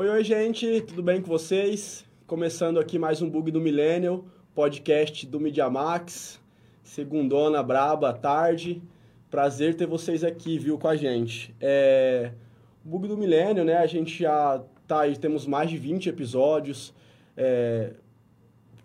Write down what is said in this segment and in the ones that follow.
Oi, oi, gente, tudo bem com vocês? Começando aqui mais um Bug do Millennial, podcast do Media Max, segundona braba, tarde. Prazer ter vocês aqui, viu, com a gente. É... Bug do Millennial, né, a gente já tá aí, temos mais de 20 episódios. É...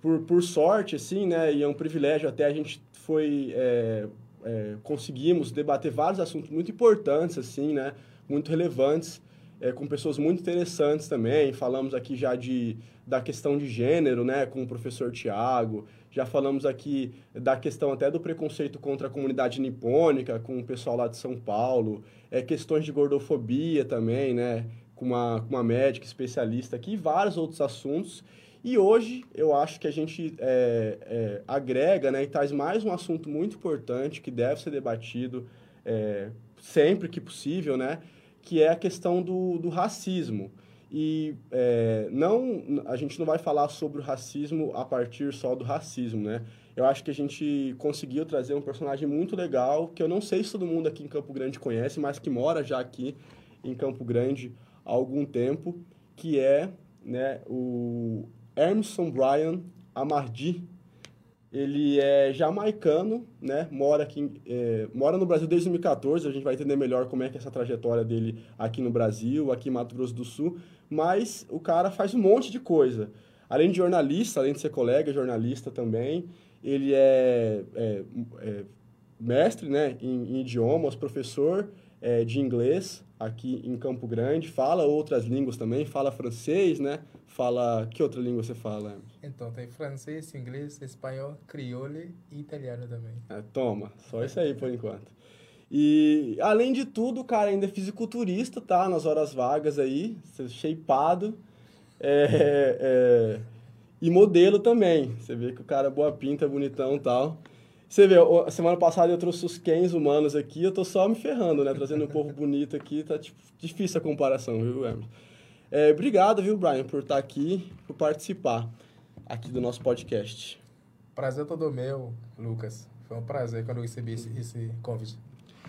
Por, por sorte, assim, né, e é um privilégio até a gente foi... É... É... conseguimos debater vários assuntos muito importantes, assim, né, muito relevantes é, com pessoas muito interessantes também. Falamos aqui já de, da questão de gênero, né, com o professor Tiago. Já falamos aqui da questão até do preconceito contra a comunidade nipônica, com o pessoal lá de São Paulo. É, questões de gordofobia também, né, com uma, com uma médica especialista aqui, e vários outros assuntos. E hoje eu acho que a gente é, é, agrega né, e traz mais um assunto muito importante que deve ser debatido é, sempre que possível, né? Que é a questão do, do racismo. E é, não, a gente não vai falar sobre o racismo a partir só do racismo, né? Eu acho que a gente conseguiu trazer um personagem muito legal, que eu não sei se todo mundo aqui em Campo Grande conhece, mas que mora já aqui em Campo Grande há algum tempo, que é né, o Emerson Brian Amardi, ele é jamaicano, né? Mora aqui, é, mora no Brasil desde 2014. A gente vai entender melhor como é que é essa trajetória dele aqui no Brasil, aqui em Mato Grosso do Sul. Mas o cara faz um monte de coisa. Além de jornalista, além de ser colega, jornalista também. Ele é, é, é mestre, né? Em, em idiomas, professor é, de inglês aqui em Campo Grande. Fala outras línguas também. Fala francês, né? Fala... Que outra língua você fala, Então, tem francês, inglês, espanhol, crioulo e italiano também. É, toma, só isso aí por enquanto. E, além de tudo, o cara ainda é fisiculturista, tá? Nas horas vagas aí, shapeado. É, é, e modelo também. Você vê que o cara é boa pinta, bonitão e tal. Você vê, semana passada eu trouxe os Kens humanos aqui, eu tô só me ferrando, né? Trazendo um povo bonito aqui, tá tipo, difícil a comparação, viu, Emerson? É, obrigado, viu, Brian, por estar aqui, por participar aqui do nosso podcast. Prazer todo meu, Lucas. Foi um prazer quando eu recebi esse, esse convite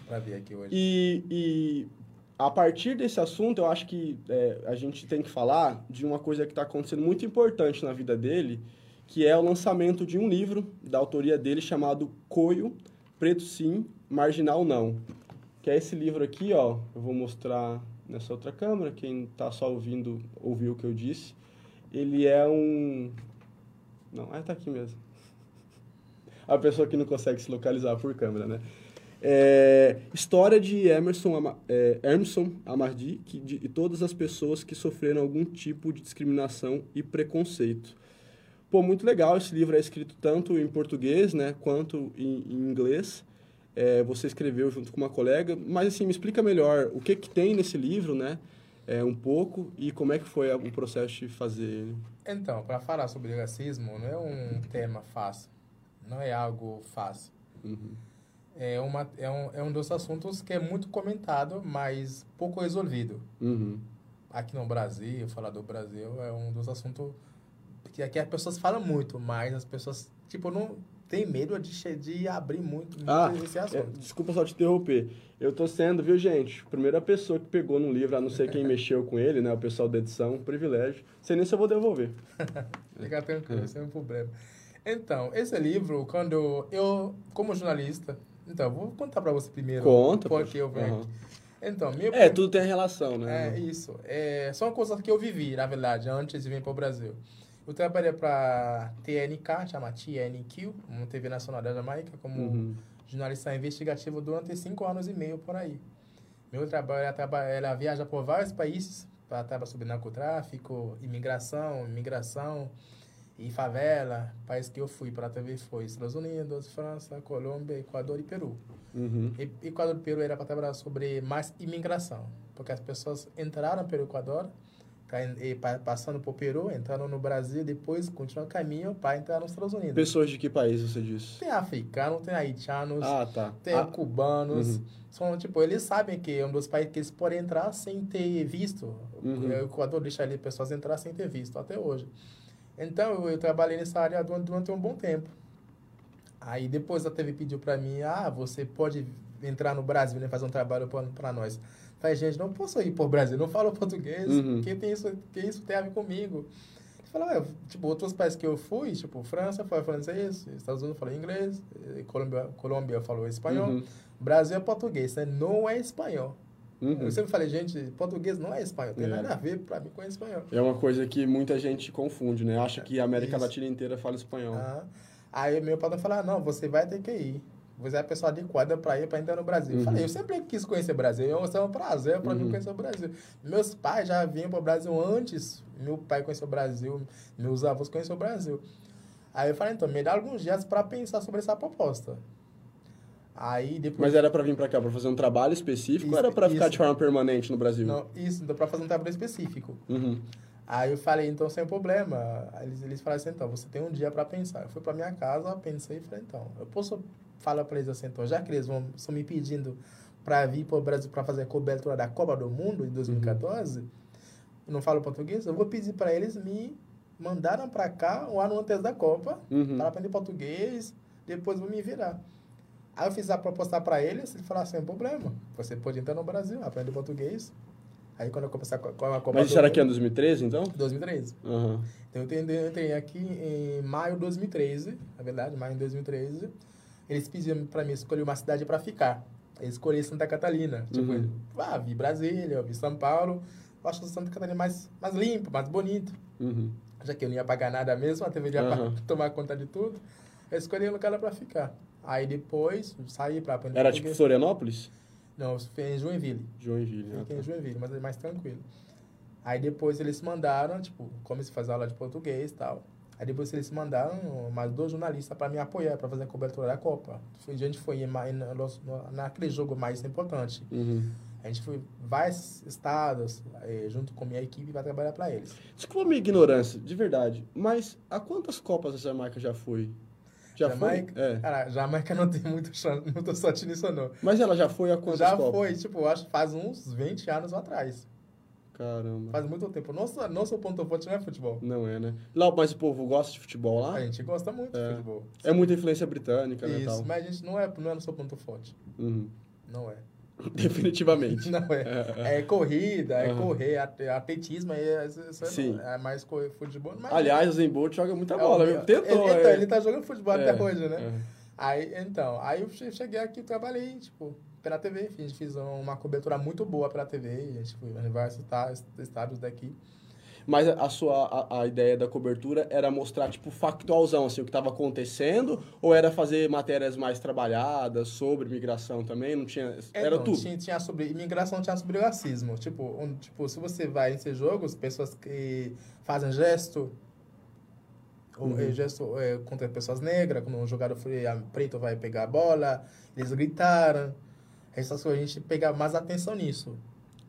para vir aqui hoje. E, e, a partir desse assunto, eu acho que é, a gente tem que falar de uma coisa que está acontecendo muito importante na vida dele, que é o lançamento de um livro da autoria dele chamado Coio, Preto Sim, Marginal Não. Que é esse livro aqui, ó. Eu vou mostrar nessa outra câmera, quem está só ouvindo ouviu o que eu disse. Ele é um... Não, ah, tá aqui mesmo. A pessoa que não consegue se localizar por câmera, né? É, história de Emerson, é, Emerson Amardi e todas as pessoas que sofreram algum tipo de discriminação e preconceito. Pô, muito legal, esse livro é escrito tanto em português, né, quanto em, em inglês é, você escreveu junto com uma colega, mas assim, me explica melhor o que, que tem nesse livro, né? É, um pouco e como é que foi o processo de fazer ele. Então, para falar sobre racismo, não é um tema fácil, não é algo fácil. Uhum. É, uma, é, um, é um dos assuntos que é muito comentado, mas pouco resolvido. Uhum. Aqui no Brasil, falar do Brasil, é um dos assuntos que aqui as pessoas falam muito, mas as pessoas, tipo, não tem medo de, de abrir muito, muito ah, esse assunto. É, desculpa só te interromper. Eu tô sendo, viu, gente, a primeira pessoa que pegou no livro, a não ser quem mexeu com ele, né, o pessoal da edição, privilégio. Sei nem se eu vou devolver. Fica tranquilo, é. sem um problema. Então, esse livro, quando eu, como jornalista, então, vou contar para você primeiro. Conta. Porque eu venho uhum. aqui. Então, minha... É, tudo tem relação, né? É, isso. É, são coisas que eu vivi, na verdade, antes de vir para o Brasil. Eu trabalhei para TNK, chama TNQ, uma TV nacional da Jamaica, como uhum. jornalista investigativo durante cinco anos e meio por aí. Meu trabalho ela, ela viaja por vários países para trabalhar sobre narcotráfico, imigração, imigração e favela. País que eu fui para a TV foi Estados Unidos, França, Colômbia, Equador e Peru. Uhum. E, Equador e Peru era para trabalhar sobre mais imigração, porque as pessoas entraram pelo Equador passando por Peru, entrando no Brasil, depois continua o caminho para entrar nos Estados Unidos. Pessoas de que país você disse? Tem africanos, tem haitianos, ah, tá. tem ah. cubanos. Uhum. São, tipo, eles sabem que é um dos países que eles podem entrar sem ter visto. Uhum. O Equador deixa ali pessoas entrar sem ter visto, até hoje. Então, eu, eu trabalhei nessa área durante, durante um bom tempo. Aí, depois a TV pediu para mim, ah, você pode entrar no Brasil e né, fazer um trabalho para nós Falei, gente, não posso ir pro Brasil, não falo português, Uhum. que, tem isso, que isso tem a ver comigo? Ele falou, "Ué, tipo, outros países que eu fui, tipo, França foi francês, Estados Unidos falou inglês, eh, Colômbia, Colômbia falou espanhol, Uhum. Brasil é português, né? não é espanhol. Uhum. Eu sempre falei, gente, português não é espanhol, tem É. nada a ver pra mim com espanhol. É uma coisa que muita gente confunde, né? Acha que a América Isso. Latina inteira fala espanhol. Ah, aí meu patrão falou, ah, não, você vai ter que ir. Você é a pessoa adequada para ir para entrar no Brasil. Eu Uhum. falei, eu sempre quis conhecer o Brasil. Eu- É um prazer para mim Uhum. conhecer o Brasil. Meus pais já vinham para o Brasil antes. Meu pai conheceu o Brasil, meus avós conheceram o Brasil. Aí eu falei, então, me dá alguns dias para pensar sobre essa proposta. Aí depois... Mas era pra vir pra cá pra fazer um trabalho específico ou era pra ficar Isso. de forma permanente no Brasil? Não, isso, então para fazer um trabalho específico. Uhum. Aí eu falei, então, sem problema. Aí Eles, eles falaram assim, então, você tem um dia para pensar. Eu fui para minha casa, pensei e falei, então, eu posso falar para eles assim, então, já que eles vão, estão me pedindo para vir para o Brasil para fazer a cobertura da Copa do Mundo em 2014, eu não falo português, eu vou pedir para eles me mandaram para cá um ano antes da Copa, Uhum. para aprender português, depois vou me virar. Aí eu fiz a proposta para eles, eles falaram, sem problema, você pode entrar no Brasil, aprender português. Aí quando eu começar com a Copa Mas isso era aqui em 2013, então? 2013. Aham. Então, eu entrei, eu entrei aqui em maio de 2013, na verdade, maio de 2013. Eles pediram para mim escolher uma cidade para ficar. Eu escolhi Santa Catarina. Tipo, Uhum. ah, vi Brasília, vi São Paulo. Eu acho Santa Catarina mais, mais limpo, mais bonito. Uhum. Já que eu não ia pagar nada mesmo, a TV ia pra tomar conta de tudo. Eu escolhi um lugar para ficar. Aí depois, saí para aprender Era tipo. Florianópolis? Não, fiquei em Joinville. Joinville. ah, Fiquei tá. em Joinville, mas é mais tranquilo. Aí depois eles mandaram, tipo, como se faz aula de português e tal. Aí depois eles mandaram mais dois jornalistas para me apoiar, para fazer a cobertura da Copa. A gente foi em, em- naquele jogo mais importante. Uhum. A gente foi vários estados, eh, junto com minha equipe, para trabalhar para eles. Desculpa a minha ignorância, de verdade. Mas a quantas Copas a Jamaica já foi? Já Jamaica? foi? É. Cara, Jamaica não tem muito chance, muita sorte nisso não. Mas ela já foi a quantas Já Copas? foi, tipo, acho que faz uns 20 anos atrás. Caramba. Faz muito tempo. Nosso, nosso ponto forte não é futebol. Não é, né? Lá, mas o povo gosta de futebol lá? A gente gosta muito É. de futebol. É muita influência britânica, né? Isso, Tal. mas a gente não é, não é nosso ponto forte. Uhum. Não é. Definitivamente. Não é. É corrida, é Aham. correr, atletismo, é, é- Sim. é mais co- futebol. Mas Aliás, o Zen Bolt joga muita é bola, o- viu? Tentou, ele, então, é. ele tá jogando futebol É, até hoje, né? é. Aí, então, aí eu che- cheguei aqui, trabalhei, tipo, pela TV, fiz, fiz uma cobertura muito boa pela TV, a gente foi em vários esta- estados daqui. Mas a sua a, a ideia da cobertura era mostrar, tipo, factualzão, assim, o que estava acontecendo? Ou era fazer matérias mais trabalhadas sobre migração também? Não tinha... Era Então, tudo? Tinha, tinha sobre imigração, tinha sobre racismo. Tipo, um, tipo, se você vai em esses jogos, pessoas que fazem gesto, ou, Uhum. eh, gesto eh, contra pessoas negras, quando um jogador ah, preto vai pegar a bola, eles gritaram. Essas coisas, a gente pega mais atenção nisso.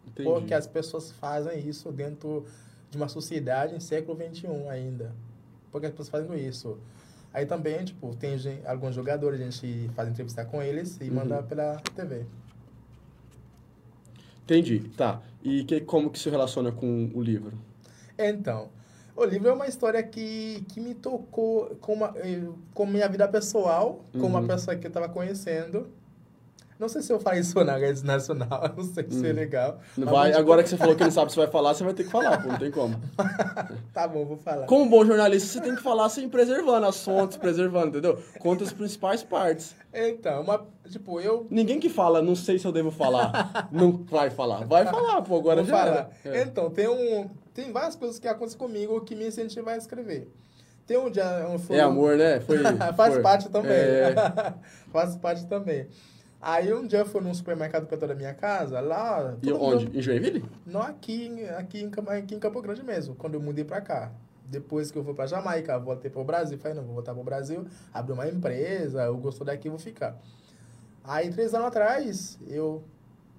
Entendi. Porque as pessoas fazem isso dentro de uma sociedade em século XXI ainda. Porque as pessoas fazem isso. Aí também, tipo, tem gen- alguns jogadores, a gente faz entrevista com eles e Uhum. manda pela TV. Entendi, tá. E que, como que se relaciona com o livro? Então, o livro é uma história que, que me tocou com, uma, eh, com minha vida pessoal, com uma Uhum. pessoa que eu estava conhecendo. Não sei se eu falei isso na rede nacional, não sei se é Uhum. legal. Não Mas vai, te- agora que você falou que não sabe se vai falar, você vai ter que falar, pô, não tem como. Tá bom, vou falar. Como bom jornalista, você tem que falar sem preservando as fontes, preservando, entendeu? Conta as principais partes. Então, uma, tipo, eu Ninguém que fala, não sei se eu devo falar, não vai falar. Vai falar, pô, agora vou já falar. É. Então, tem, um, tem várias coisas que acontecem comigo que me incentivam a escrever. Tem um dia... Um, foi É amor, né? Foi, Faz foi. parte também. É. Faz parte também. Aí um dia eu fui num supermercado perto da minha casa, lá... E onde? mundo- Em Joinville? Não aqui, aqui, em, Campo- aqui em Campo Grande mesmo, quando eu mudei pra cá. Depois que eu fui pra Jamaica, voltei pro Brasil. Falei, não, vou voltar pro Brasil, abrir uma empresa, eu gostou daqui, vou ficar. Aí, três anos atrás, eu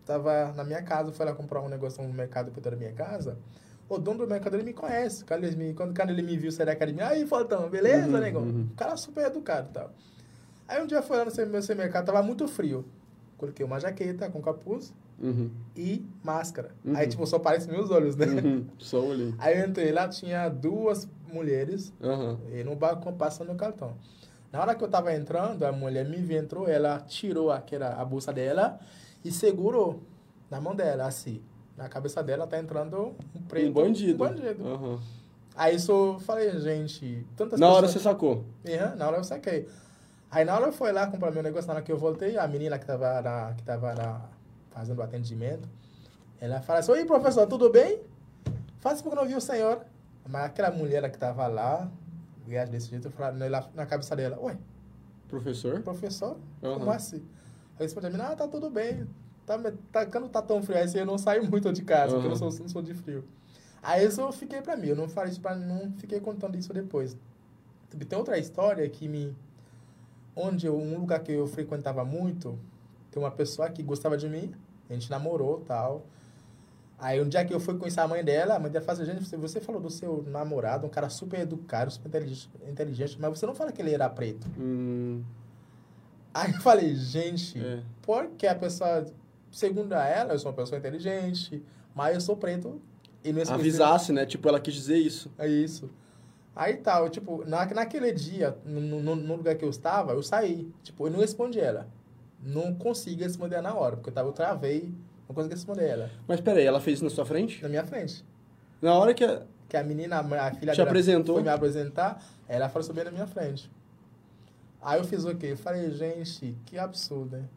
tava na minha casa, fui lá comprar um negócio no mercado perto da minha casa. O dono do mercado, ele me conhece. Quando ele me, quando, quando ele me viu sair da academia, aí, Faltão, beleza, Uhum, negão? uhum. O cara super educado e tal. Aí um dia foi lá no meu mercado, tava muito frio. Coloquei uma jaqueta com capuz Uhum. e máscara. Uhum. Aí, tipo, só aparece meus olhos, né? Uhum. Só ali. Aí eu entrei lá, tinha duas mulheres e no balcão passando o cartão. Na hora que eu tava entrando, a mulher me viu, entrou, ela tirou aquela, a bolsa dela e segurou. na mão dela, assim. Na cabeça dela tá entrando um preto. Um bandido. Um bandido. Aí isso eu falei, gente, tantas Na hora pessoas... você sacou. Uhum, na hora eu saquei. Aí na hora eu fui lá comprar meu negócio, na hora que eu voltei, a menina que tava, na, que tava na, fazendo o atendimento, ela fala assim, oi professor, tudo bem? Faz porque não vi o senhor. Mas aquela mulher que tava lá, viagem desse jeito, eu falei na, na cabeça dela, ué, Professor? professor? Aham. Como assim? Aí eu pra mim, ah, tá tudo bem. Tá, tá, quando tá tão frio assim, eu não saio muito de casa, porque eu não sou, não sou de frio. Aí eu fiquei pra mim, eu não falei isso pra não fiquei contando isso depois. Tem outra história que me. Onde eu, um lugar que eu frequentava muito, tem uma pessoa que gostava de mim, a gente namorou tal. Aí um dia que eu fui conhecer a mãe dela, a mãe dela falou assim, gente, você- falou do seu namorado, um cara super educado, super inteligente, inteligente, mas você não fala que ele era preto. Hum, Aí eu falei, gente, é. porque a pessoa, segundo ela, eu sou uma pessoa inteligente, mas eu sou preto e não esqueci- Avisasse, né? Tipo, ela quis dizer isso. É isso. Aí tal, tipo, na, naquele dia, no, no, no lugar que eu estava, eu saí. Tipo, eu não respondi ela. Não consegui responder na hora, porque eu, tava, eu travei, não consegui responder ela. Mas peraí, ela fez isso na sua frente? Na minha frente. Na hora que. a- Que a menina, a filha Te dela apresentou? foi me apresentar, ela falou sobre na minha frente. Aí eu fiz o quê? Eu falei, gente, que absurdo, hein?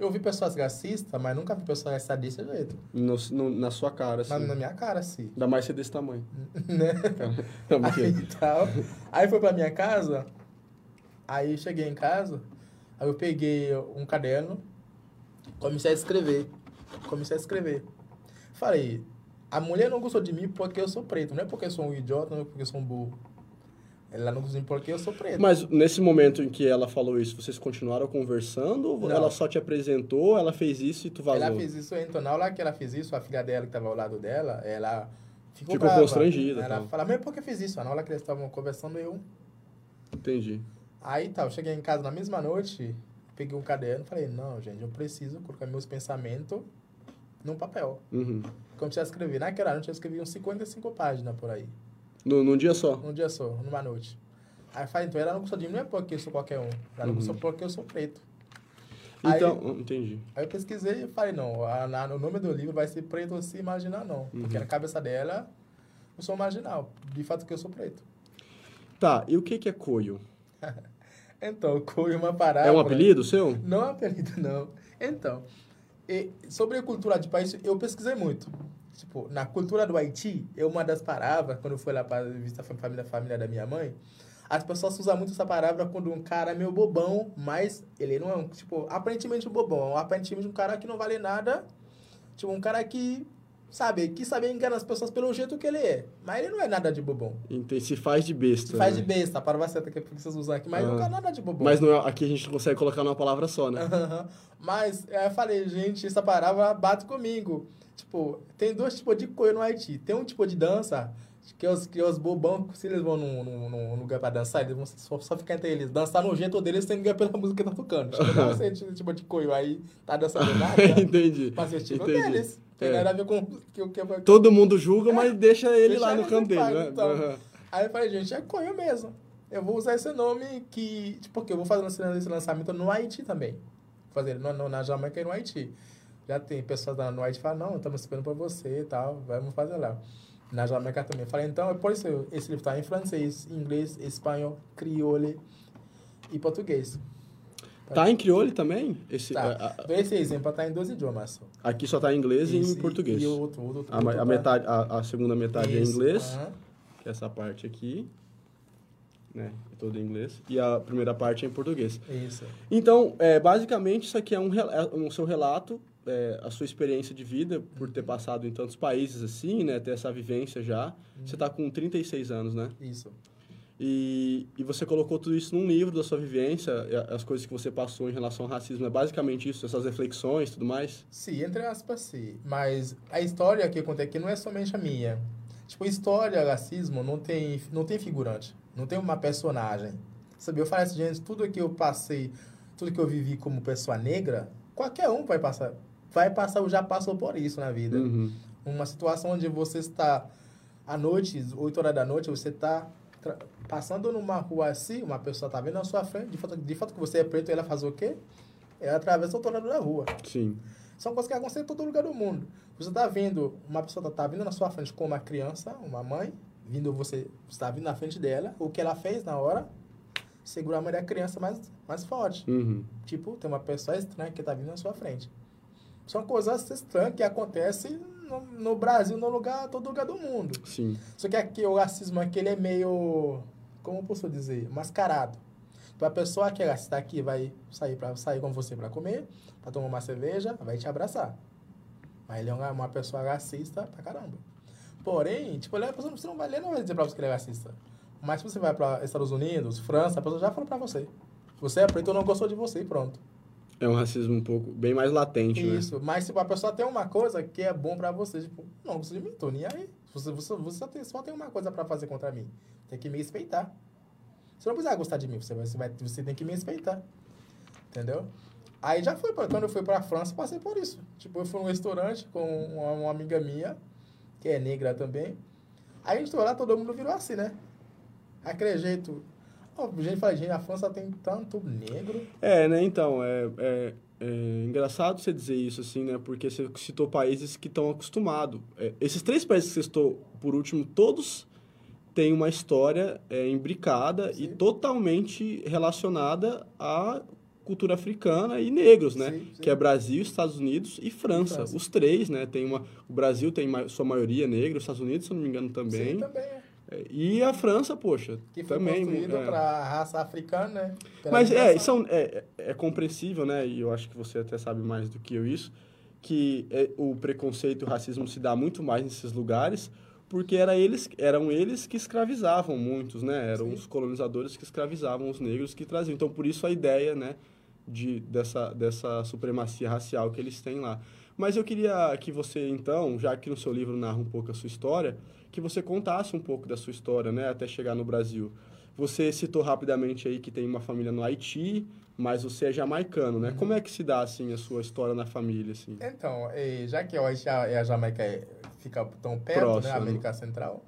Eu vi pessoas racistas, mas nunca vi pessoas racistas desse jeito. no- no- na sua cara, assim. Na, na minha cara, assim. Ainda mais ser desse tamanho. né? Aí, tal. aí foi pra minha casa. Aí cheguei em casa. Aí eu peguei um caderno. Comecei a escrever. Comecei a escrever. Falei, a mulher não gostou de mim porque eu sou preto. Não é porque eu sou um idiota, não é porque eu sou um burro. Ela não mim porque eu sou preto. Mas nesse momento em que ela falou isso, vocês continuaram conversando? Ou Não. ela só te apresentou, ela fez isso e tu vazou? Ela fez isso, então na hora que ela fez isso, a filha dela que estava ao lado dela, ela ficou, Ficou brava. constrangida, Ela tal. fala, mas por que fez isso? Na hora que eles estavam conversando, eu Entendi. Aí tá, eu cheguei em casa na mesma noite, peguei um caderno e falei, não, gente, eu preciso colocar meus pensamentos num papel. Uhum. Comecei a escrever. Naquela noite eu escrevi uns 55 páginas por aí. No, num dia só? Num dia só, numa noite. Aí eu falei, então ela não gostou de mim, não é porque eu sou qualquer um. Ela não Uhum. gostou porque eu sou preto. Aí- Então, hum, entendi. Aí eu pesquisei e falei, não, a, o nome do livro vai ser Preto Se Imaginar Não. Porque Uhum. na cabeça dela, eu sou marginal. De fato que eu sou preto. Tá, e o que que é coio? Então, foi uma parada. É um apelido seu? Não é apelido, não. Então, sobre a cultura de país, eu pesquisei muito. Tipo, na cultura do Haiti, é uma das palavras, quando eu fui lá para visitar a família, a família da minha mãe, as pessoas usam muito essa palavra quando um cara é meio bobão, mas ele não é um, tipo, aparentemente um bobão, aparentemente um cara que não vale nada, tipo, um cara que, sabe, que sabe enganar as pessoas pelo jeito que ele é, mas ele não é nada de bobão. Ente- Se faz de besta. Se faz né? de besta, a palavra certa que vocês usam aqui, mas Ah. não é nada de bobão. Mas não é- aqui a gente não consegue colocar numa palavra só, né? Mas aí eu falei, gente, essa palavra bate comigo. Tipo, tem dois tipos de coisa no Haiti. Tem um tipo de dança que os, que os bobão, se eles vão num, num, num lugar pra dançar, eles vão só, só ficar entre eles. Dançar no jeito deles sem ligar pela música que tá tocando. Tipo, não sei esse tipo de coisa aí, tá dançando nada. Entendi. Mas é o tipo Entendi. deles. Tem É. nada a ver com o que, que, que Todo mundo julga, mas deixa ele Deixa lá no ele canto em dele, né? então. Aham. Aí eu falei, gente, é coio mesmo. Eu vou usar esse nome que. Tipo, porque eu vou fazer esse- lançamento no Haiti também. Fazer no, no, na Jamaica e no Haiti. Já tem pessoas lá no Haiti que falam, não, estamos esperando por você e tal, vamos fazer lá. Na Jamaica também. Falei, então, é por isso esse livro está em francês, inglês, espanhol, crioulo e português. Tá em crioulo também? Esse, Tá. a- a- esse exemplo está em dois idiomas. aqui só tá em inglês e em Esse português. E outro, o outro, A, outro a tá- metade, a, a segunda metade é em inglês, aham. que é essa parte aqui, né? É toda em inglês. E a primeira parte é em português. Isso. Então, é, basicamente, isso aqui é um, é um seu relato, é, a sua experiência de vida, por ter passado em tantos países assim, né? Ter essa vivência já. Você tá com 36 anos, né? Isso. E, e você colocou tudo isso num livro da sua vivência, as coisas que você passou em relação ao racismo. É basicamente isso, essas reflexões e tudo mais? Sim, entre aspas, sim. Mas a história que eu contei aqui não é somente a minha. Tipo, história, racismo, não tem, não tem figurante. Não tem uma personagem. Sabe, eu falo assim, gente, tudo que eu passei, tudo que eu vivi como pessoa negra, qualquer um vai passar. Vai passar ou já passou por isso na vida. Uhum. Uma situação onde você está à noite, 8 horas da noite, você está passando numa rua assim, uma pessoa está vendo na sua frente, de fato, de fato que você é preto, ela faz o quê? Ela atravessa o lado da rua. Sim. São coisas que acontecem em todo lugar do mundo. Você tá vendo, uma pessoa tá, tá vindo na sua frente com uma criança, uma mãe, vindo você, você tá vindo na frente dela, o que ela fez na hora, segura a mãe da criança mais, mais forte. Uhum. Tipo, tem uma pessoa estranha que tá vindo na sua frente. São coisas estranhas que acontecem no, no Brasil, no lugar, todo lugar do mundo. Sim. Só que aqui o racismo aqui ele é meio, como posso dizer, mascarado. Então a pessoa que está aqui vai sair para sair com você para comer, para tomar uma cerveja, vai te abraçar. Mas ele é uma, uma pessoa racista pra caramba. Porém, tipo, ele, é, você não vai, ele não vai dizer pra você que ele é racista. Mas se você vai para Estados Unidos, França, a pessoa já falou pra você. Você é preto não gostou de você e pronto. É um racismo um pouco, bem mais latente, né? Isso, mas se a pessoa tem uma coisa que é bom pra você, tipo, não de mim, tô nem aí. Você, você, você só, tem, só tem uma coisa pra fazer contra mim. Tem que me respeitar. Você não precisa gostar de mim, você, vai, você, vai, você tem que me respeitar. Entendeu? Aí já foi, quando eu fui pra França, passei por isso. Tipo, eu fui num restaurante com uma, uma amiga minha, que é negra também. Aí a gente foi lá, todo mundo virou assim, né? Aquele jeito. A gente fala, gente, a França tem tanto negro. É, né? Então, é, é, é engraçado você dizer isso, assim, né? Porque você citou países que estão acostumados. É, esses três países que você citou, por último, todos têm uma história é, imbricada Sim. e totalmente relacionada à cultura africana e negros, né? Sim, sim. Que é Brasil, Estados Unidos e França. França. Os três, né? Tem uma, o Brasil tem sua maioria negra, os Estados Unidos, se não me engano, também. Sim, também é. E a França, poxa, que foi também é. para a raça africana, né? Pela Mas é, são, é, é compreensível, né? E eu acho que você até sabe mais do que eu isso, que é, o preconceito e o racismo se dá muito mais nesses lugares, porque era eles, eram eles que escravizavam muitos, né? Eram Sim. os colonizadores que escravizavam os negros que traziam. Então, por isso a ideia, né? De, dessa, dessa supremacia racial que eles têm lá. Mas eu queria que você, então, já que no seu livro narra um pouco a sua história, que você contasse um pouco da sua história, né, até chegar no Brasil. Você citou rapidamente aí que tem uma família no Haiti, mas você é jamaicano, né? Como é que se dá, assim, a sua história na família, assim? Então, já que o Haiti e a Jamaica é, fica tão perto, Próximo. né, América Central,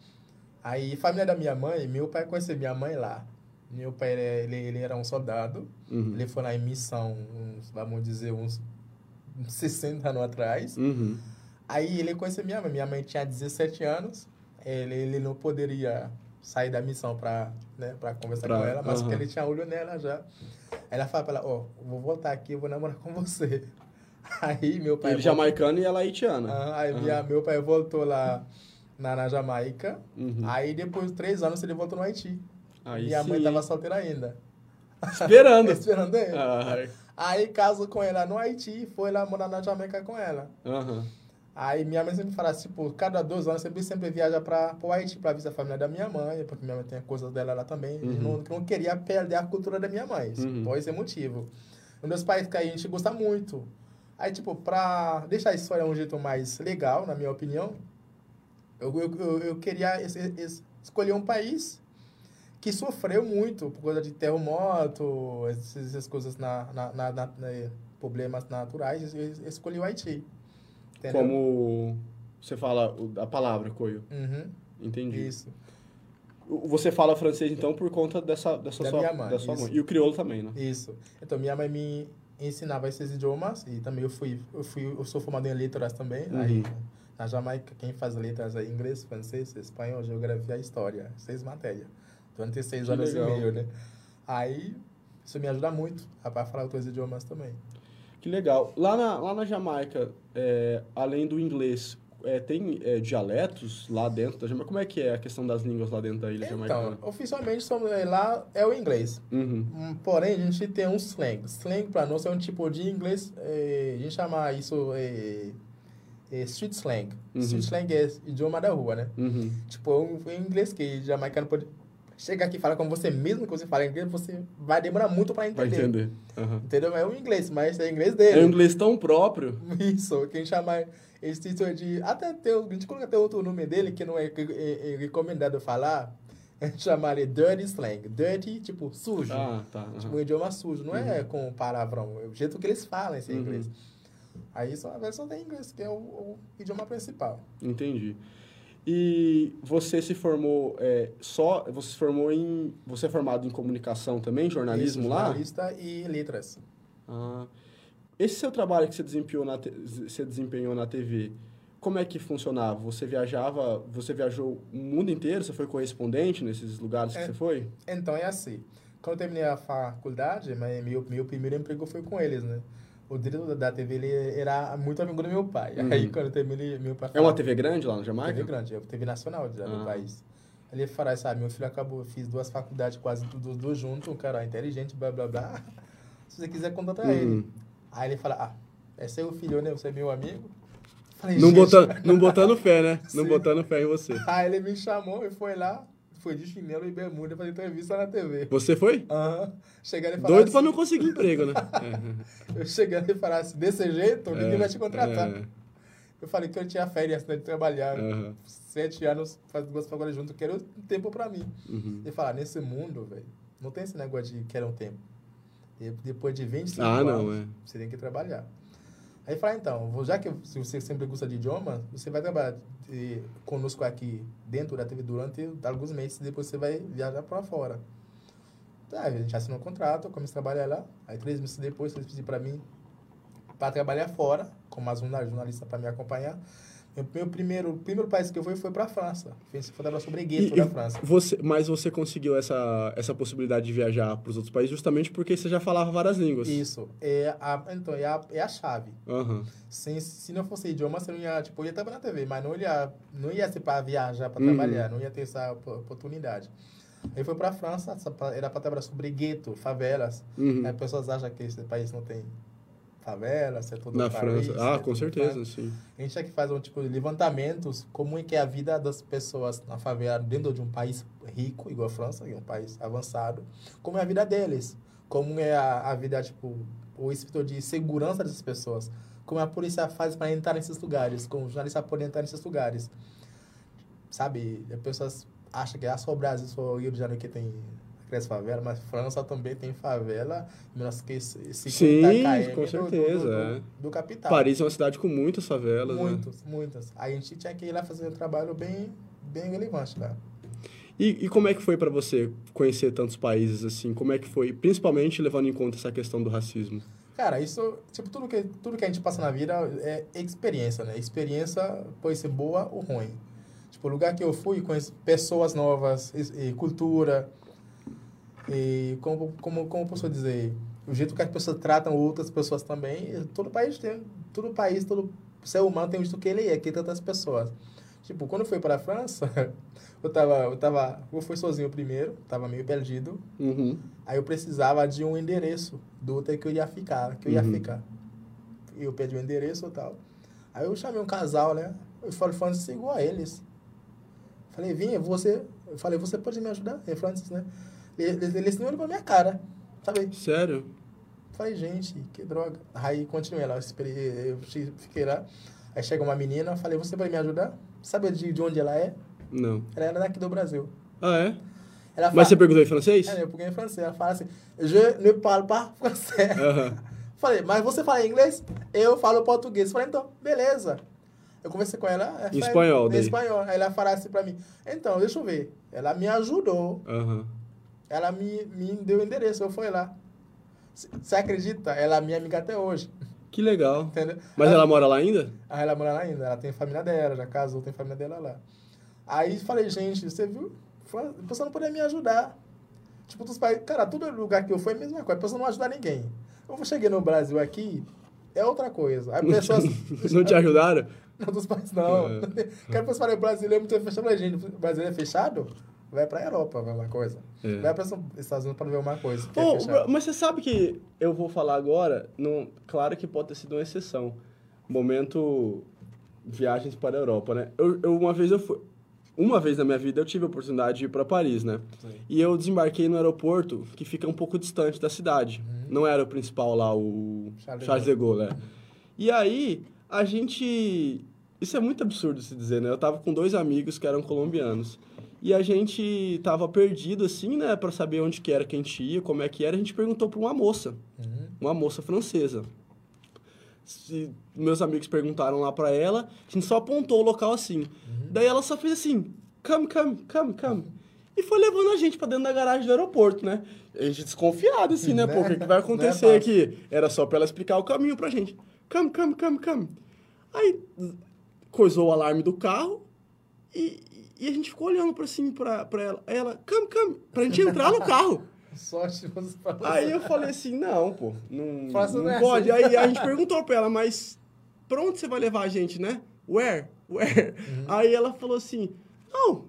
aí, família da minha mãe, meu pai conheceu minha mãe lá. Meu pai, ele, ele era um soldado, uhum. ele foi lá em missão, uns, vamos dizer, uns 60 anos atrás. Uhum. Aí ele conheceu minha mãe, minha mãe tinha 17 anos, ele, ele não poderia sair da missão para né, pra conversar pra, com ela, mas uhum. ele tinha olho nela já. Ela fala para ela, ó, oh, vou voltar aqui, vou namorar com você. Aí meu pai... Ele voltou, jamaicano e ela haitiana. Uhum, aí uhum. Minha, meu pai voltou lá na, na Jamaica, uhum. aí depois de três anos ele voltou no Haiti. Aí minha sim. mãe tava solteira ainda. Esperando. Esperando ele. Aí casou com ela no Haiti e foi lá morar na Jamaica com ela. Uhum. Aí minha mãe sempre fala assim, tipo, cada dois anos sempre, sempre viaja para o Haiti para visitar a família da minha mãe, porque minha mãe tem coisas dela lá também. Uhum. Não, não queria perder a cultura da minha mãe. Uhum. Por esse motivo. Um dos países que a gente gosta muito. Aí, tipo, para deixar a história um jeito mais legal, na minha opinião, eu, eu, eu, eu queria escolher um país que sofreu muito por causa de terremoto, essas, coisas na, na, na, na, problemas naturais. Escolhi o Haiti. Entendeu? Como você fala a palavra, coio. Uhum. Entendi. Isso. Você fala francês, então, por conta dessa, dessa da sua, mãe, da sua mãe. E o crioulo também, né? Isso. Então, minha mãe me ensinava esses idiomas e também eu fui, eu fui, eu sou formado em letras também. Uhum. Aí, na Jamaica, quem faz letras é inglês, francês, espanhol, geografia e história. Seis matérias. Durante seis que anos legal. e meio, né? Aí, isso me ajuda muito a falar outros idiomas também. Que legal. Lá na, lá na Jamaica, é, além do inglês, é, tem é, dialetos lá dentro da Jamaica? Como é que é a questão das línguas lá dentro da ilha então, jamaicana? oficialmente somos, é, lá é o inglês. Uhum. Hum, porém, a gente tem um slang. Slang para nós é um tipo de inglês, é, a gente chama isso é, é street slang. Uhum. Street slang é idioma da rua, né? Uhum. Tipo, um, um inglês que jamaicano pode chega aqui e fala com você mesmo que você fala inglês, você vai demorar muito para entender. Vai entender. Uhum. Entendeu? É o inglês, mas é o inglês dele. É o inglês tão próprio. Isso, quem chama esse título de... Até tem, a gente coloca até outro nome dele que não é, é, é recomendado falar. A gente chama ele dirty slang. Dirty, tipo, sujo. Ah, tá. Uhum. Tipo, um idioma sujo. Não é uhum. é com palavrão. É o jeito que eles falam esse uhum. inglês. Aí só a versão tem inglês, que é o, o idioma principal. Entendi. E você se formou é, só. Você se formou em. Você é formado em comunicação também, jornalismo Isso, lá? Jornalista e letras. Ah. esse seu trabalho que você desempenhou na, te... você desempenhou na TV, como é que funcionava? Você viajava, você viajou o mundo inteiro? Você foi correspondente nesses lugares É. que você foi? Então é assim. Quando eu terminei a faculdade, meu, meu primeiro emprego foi com eles, né? O diretor da TV ele era muito amigo do meu pai. Uhum. Aí quando eu terminei, meu pai É uma TV grande lá na Jamaica? TV grande, é TV nacional do Ah. país. Ele falou, sabe, meu filho acabou, fiz duas faculdades quase tudo, tudo junto, um cara inteligente, blá blá blá. Se você quiser contratar Uhum. ele. Aí ele fala, ah, é seu filho, né? Você é meu amigo. Falei, Não botando, não botando fé, né? Não Sim. botando fé em você. Aí ele me chamou e foi lá, foi de chinelo e bermuda fazer entrevista na TV. Você foi? Aham. Chegando e falar Doido assim, pra não conseguir emprego, né? Eu chegando e falar assim, desse jeito, ninguém É, vai te contratar. é. Eu falei que eu tinha férias né, de trabalhar. Aham. Sete anos, faz duas faculdades junto, quero um tempo pra mim. Uhum. Ele fala, nesse mundo, velho, não tem esse negócio de quero um tempo. E Depois de 25 Ah, anos, não, é. você tem que trabalhar. Aí fala, então, vou- já que se você sempre gosta de idioma, você vai trabalhar eh, conosco aqui dentro da TV durante alguns meses, depois você vai viajar para fora. Tá, a gente assinou um contrato, comecei a trabalhar lá. Aí três meses depois, eles pediram para mim para trabalhar fora, como uma jornal- jornalista para me acompanhar. Meu, meu primeiro, o primeiro país que eu fui foi para a França. Fiz foi trabalhar sobre gueto da França. você, mas você conseguiu essa, essa possibilidade de viajar para os outros países justamente porque você já falava várias línguas. Isso. É a, então, é a, é a chave. Aham. Sem, se não fosse idioma, você não ia, tipo, eu ia trabalhar na TV, mas não ia, não ia ser para viajar, para Uhum. trabalhar, não ia ter essa op- oportunidade. Aí foi para a França, era para trabalhar sobre gueto, favelas. Uhum. Aí pessoas acham que esse país não tem favelas, é tudo Na França. é Ah, com certeza, sim. A gente tinha que fazer um tipo de levantamentos, como é que é a vida das pessoas na favela dentro de um país rico, igual a França, que é um país avançado, como é a vida deles, como é a, a vida, tipo, o espírito de segurança dessas pessoas, como a polícia faz para entrar nesses lugares, como o jornalista pode entrar nesses lugares. Sabe, as pessoas acham que é só o Brasil, só o Rio de Janeiro que tem aquelas favelas, mas França também tem favela, menos que 50 Sim, km com do- do- certeza, do, é. do, do capital. Paris é uma cidade com muitas favelas, né? Muitas, muitas. Aí a gente tinha que ir lá fazer um trabalho bem, bem relevante lá. E, e como é que foi para você conhecer tantos países assim? Como é que foi, principalmente levando em conta essa questão do racismo? Cara, isso, tipo, tudo que, tudo que a gente passa na vida é experiência, né? Experiência pode ser boa ou ruim. Tipo, o lugar que eu fui, conheci pessoas novas, e, e cultura, e como, como, como posso dizer, o jeito que as pessoas tratam outras pessoas também, todo país tem, todo país, todo ser humano tem o jeito que ele é, que trata as pessoas. Tipo, quando eu fui para a França, eu tava, eu tava, eu fui sozinho primeiro, tava meio perdido, Uhum. Aí eu precisava de um endereço do hotel que eu ia ficar, que eu ia Uhum. ficar. E eu pedi o endereço e tal. Aí eu chamei um casal, né? Eu falei, Francis, igual a eles. Falei, Vinha, você... Eu falei, você pode me ajudar? É Francis, né? Eles, eles nem olham pra minha cara, sabe? Sério? Falei, gente, que droga. Aí continuei lá, eu, fiquei lá. Aí chega uma menina, falei, você pode me ajudar? Sabe de, de onde ela é? Não. Ela era daqui do Brasil. Ah, é? Ela Mas fala- você perguntou em francês? É, eu peguei em francês. Ela fala assim, je ne parle pas français. Aham. Falei, mas você fala inglês? Eu falo português. Falei, então, beleza. Eu conversei com ela. ela Em espanhol, Em espanhol. Aí ela falou assim pra mim, então, deixa eu ver. Ela me ajudou. Aham. Ela me, me deu o endereço. Eu fui lá. Você acredita? Ela é minha amiga até hoje. Que legal. Entendeu? Mas ela mora lá ainda? Aí ela mora lá ainda. Ela tem família dela, já casou, tem família dela lá. Aí falei, gente, você viu? Fala- A pessoa não podia me ajudar. Tipo, dos países. Cara, todo lugar que eu fui é a mesma coisa. A pessoa não ajuda ninguém. Eu cheguei no Brasil aqui, é outra coisa. Aí pessoas. Não te ajudaram? Não, dos países não. É. Quero pessoal falar, brasileiro é muito fechado. Falei, gente, o brasileiro é fechado? Vai pra Europa ver uma coisa. É. Vai pra Estados Unidos pra ver uma coisa. É fechado. mas você sabe que eu vou falar agora, não, claro que pode ter sido uma exceção. Momento viagens para a Europa, né? Eu, eu- uma vez eu fui, uma vez na minha vida eu tive a oportunidade de ir para Paris, né? Sim. E eu desembarquei no aeroporto que fica um pouco distante da cidade. Não era o principal lá, o Charles Charles, de de Gaulle, né? E aí, a gente... Isso é muito absurdo se dizer, né? Eu tava com dois amigos que eram colombianos. E a gente tava perdido, assim, né? Pra saber onde que era que a gente ia, como é que era. A gente perguntou pra uma moça, Uhum. uma moça francesa. Se meus amigos perguntaram lá pra ela, a gente só apontou o local assim. Daí ela só fez assim, come, come, come, come. e foi levando a gente pra dentro da garagem do aeroporto, né? A gente desconfiado, assim, né? Né? Pô, o que, que vai acontecer Não é aqui? Era só pra ela explicar o caminho pra gente. Come, come, come, come. Aí, coisou o alarme do carro e, e a gente ficou olhando pra assim, pra, pra ela. Aí ela, come, come, pra gente entrar no carro. Sorte você falou. Aí eu falei assim, não, pô, não, Faça não nessa. pode. Aí a gente perguntou pra ela, mas pra onde você vai levar a gente, né? Where? Where? Aí ela falou assim, não,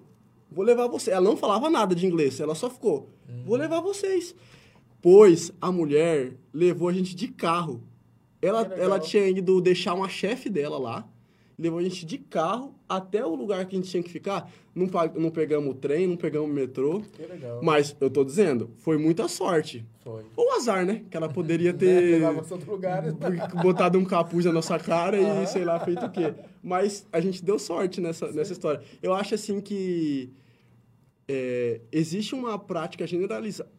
vou levar você. Ela não falava nada de inglês, ela só ficou, vou levar vocês. Pois a mulher levou a gente de carro. Ela, ela tinha ido deixar uma chefe dela lá, levou a gente de carro até o lugar que a gente tinha que ficar. Não, não pegamos o trem, não pegamos o metrô. Que legal. Mas eu tô dizendo, foi muita sorte. Foi. Ou azar, né? Que ela poderia Né? ter a outro lugar. botado um capuz na nossa cara e sei lá, feito o quê. Mas a gente deu sorte nessa, nessa história. Eu acho assim que é, existe uma prática generalizada.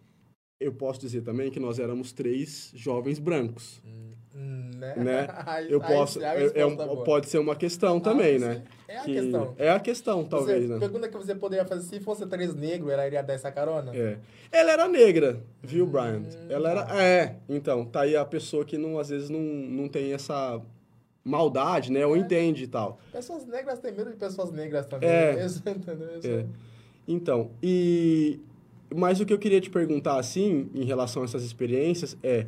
Eu posso dizer também que nós éramos três jovens brancos, Hum, né? né? Eu posso, é- é um- tá pode ser uma questão Ah, também, sim. né? É a Que- questão. É a questão, talvez, você, né? Pergunta que você poderia fazer se fosse três negros, ela iria dar essa carona? É. Ela era negra, viu, Brian? Hum, Ela era. É, então, tá aí a pessoa que não, às vezes não, não tem essa maldade, né? Ou É. entende e tal. Pessoas negras têm medo de pessoas negras também. É. Isso, entendeu? Isso. É. Então, e. Mas o que eu queria te perguntar, assim, em relação a essas experiências, é.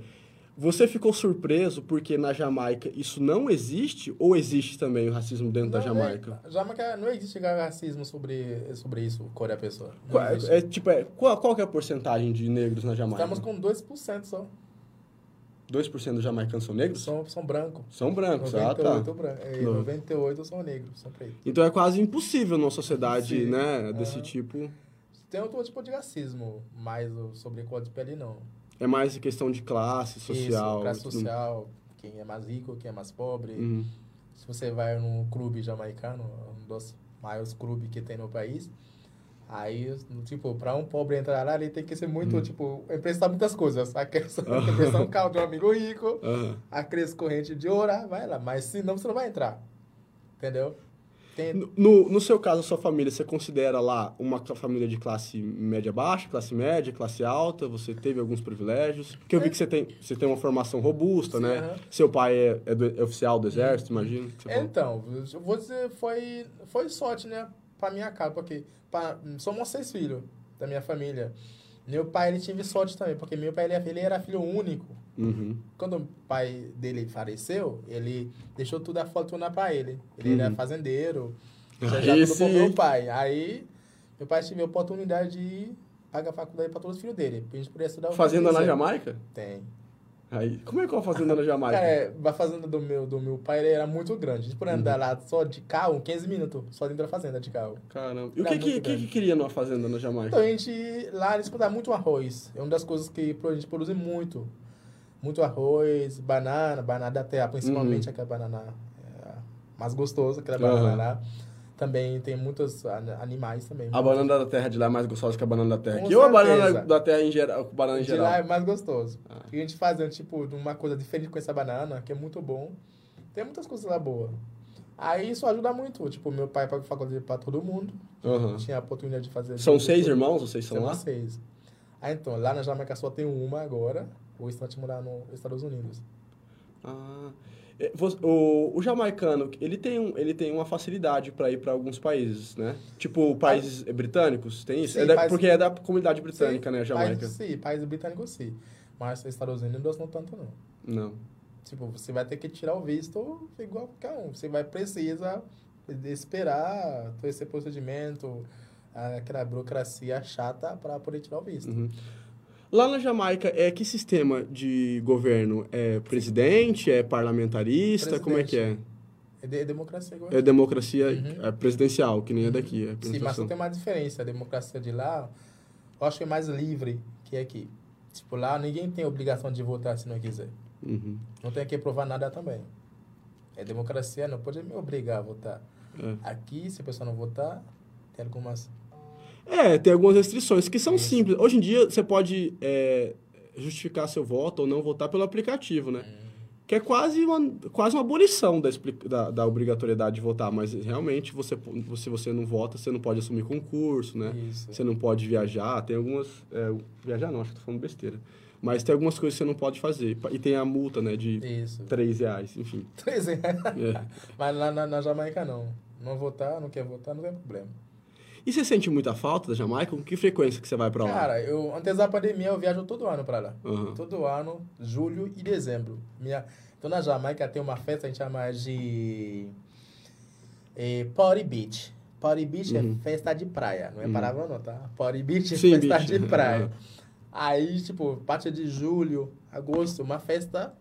Você ficou surpreso porque na Jamaica isso não existe ou existe também o racismo dentro da Não, Jamaica? É, Jamaica não existe racismo sobre, sobre isso, cor da pessoa. Não Qual, existe. é, tipo, é, qual, qual é a porcentagem de negros na Jamaica? Estamos com 2% só. 2% dos jamaicanos são negros? São, são brancos. São brancos, ah, tá. 98, branco, é, Não. 98 são negros, são pretos. Então é quase impossível numa sociedade, Sim. né, desse tipo. Tem outro tipo de racismo, mas sobre cor de pele não. É mais questão de classe social. Isso, classe social, quem é mais rico, quem é mais pobre. Uhum. Se você vai num clube jamaicano, um dos maiores clubes que tem no país, aí, tipo, para um pobre entrar lá, ele tem que ser muito, tipo, emprestar muitas coisas. Aqueles- Tem que emprestar um carro de um amigo rico, aqueles corrente de ouro, ah, vai lá. Mas senão você não vai entrar. Entendeu? No, no seu caso, a sua família, você considera lá uma família de classe média baixa, classe média, classe alta? Você teve alguns privilégios? Porque eu vi que você tem, você tem uma formação robusta, Sim, né? aham. Seu pai é, é do- é oficial do exército, imagino. que você falou. Então, você foi, foi sorte, né? Pra minha casa, porque pra, somos seis filhos da minha família. Meu pai, ele tive sorte também, porque meu pai, ele, ele era filho único. Uhum. Quando o pai dele faleceu, ele deixou tudo a fortuna pra ele. Ele era Uhum. fazendeiro, Aí já, já tudo sim, meu pai. Aí, meu pai teve a oportunidade de pagar a faculdade pra todos os filhos dele. Pra gente poder estudar Fazenda na. Jamaica? Tem. Aí, como é que é uma fazenda na Jamaica? É, a fazenda do meu, do meu pai era muito grande. A gente podia andar lá só de carro, 15 minutos, só dentro da fazenda de carro. Caramba. E o que, que, que, que queria numa fazenda na Jamaica? Então a gente, lá eles produzem muito arroz. É uma das coisas que a gente produz muito. Muito arroz, banana, banana da terra, principalmente aquela banana é, mais gostosa, aquela banana Uhum. lá. Também tem muitos an- animais também. A banana da terra de lá é mais gostosa que a banana da terra aqui? Ou a banana da terra em geral? Banana em de geral? lá é mais gostoso. Ah. E a gente faz, um, tipo, uma coisa diferente com essa banana, que é muito bom. Tem muitas coisas lá boas. Aí isso ajuda muito. Tipo, meu pai paga faculdade pra todo mundo. Aham. Tinha a oportunidade de fazer... São de- seis irmãos, vocês são São lá? seis. Aí então, lá na Jamaica só tem uma agora. O está te morar nos Estados Unidos. Ah, o, o jamaicano, ele tem, um, ele tem uma facilidade para ir para alguns países, né? Tipo, países britânicos, tem isso? Sim, É da- país- porque é da comunidade britânica, Sim, né, Jamaica? País, sim, país britânico sim. Mas Estados Unidos não tanto não. Não. Tipo, você vai ter que tirar o visto igual qualquer um. Você vai precisar esperar todo esse procedimento, aquela burocracia chata para poder tirar o visto. Uhum. Lá na Jamaica, é que sistema de governo? É presidente? É parlamentarista? Como é que é? É, de, é democracia igual É democracia Uhum. é presidencial, que nem é daqui. É Sim, mas tem uma diferença. A democracia de lá, eu acho que é mais livre que aqui. Tipo, lá ninguém tem obrigação de votar se não quiser. Uhum. Não tem que provar nada também. É democracia, não pode me obrigar a votar. É. Aqui, se a pessoa não votar, tem algumas... É, tem algumas restrições que são Isso. simples. Hoje em dia, você pode é, justificar seu voto ou não votar pelo aplicativo, né? que é quase uma, quase uma abolição da, da, da, obrigatoriedade de votar, mas realmente você, se você não vota, você não pode assumir concurso, né? Isso. Você não pode viajar, tem algumas... É, viajar não, acho que tô falando besteira. Mas tem algumas coisas que você não pode fazer. E tem a multa, né, de Isso. 3 reais, enfim. 3 reais? É. Mas lá na, na Jamaica não. Não votar, não quer votar, não tem problema. E você sente muita falta da Jamaica? Com que frequência que você vai para lá? Cara, eu, antes da pandemia eu viajo todo ano para lá. Uhum. Todo ano, julho e dezembro. Minha, então na Jamaica tem uma festa, a gente chama de é, Party Beach. Party Beach é uhum. é festa de praia, não é uhum. Paraguai não, tá? Party Beach é Sim, festa beach. de praia. Aí, tipo, parte de julho, agosto, uma festa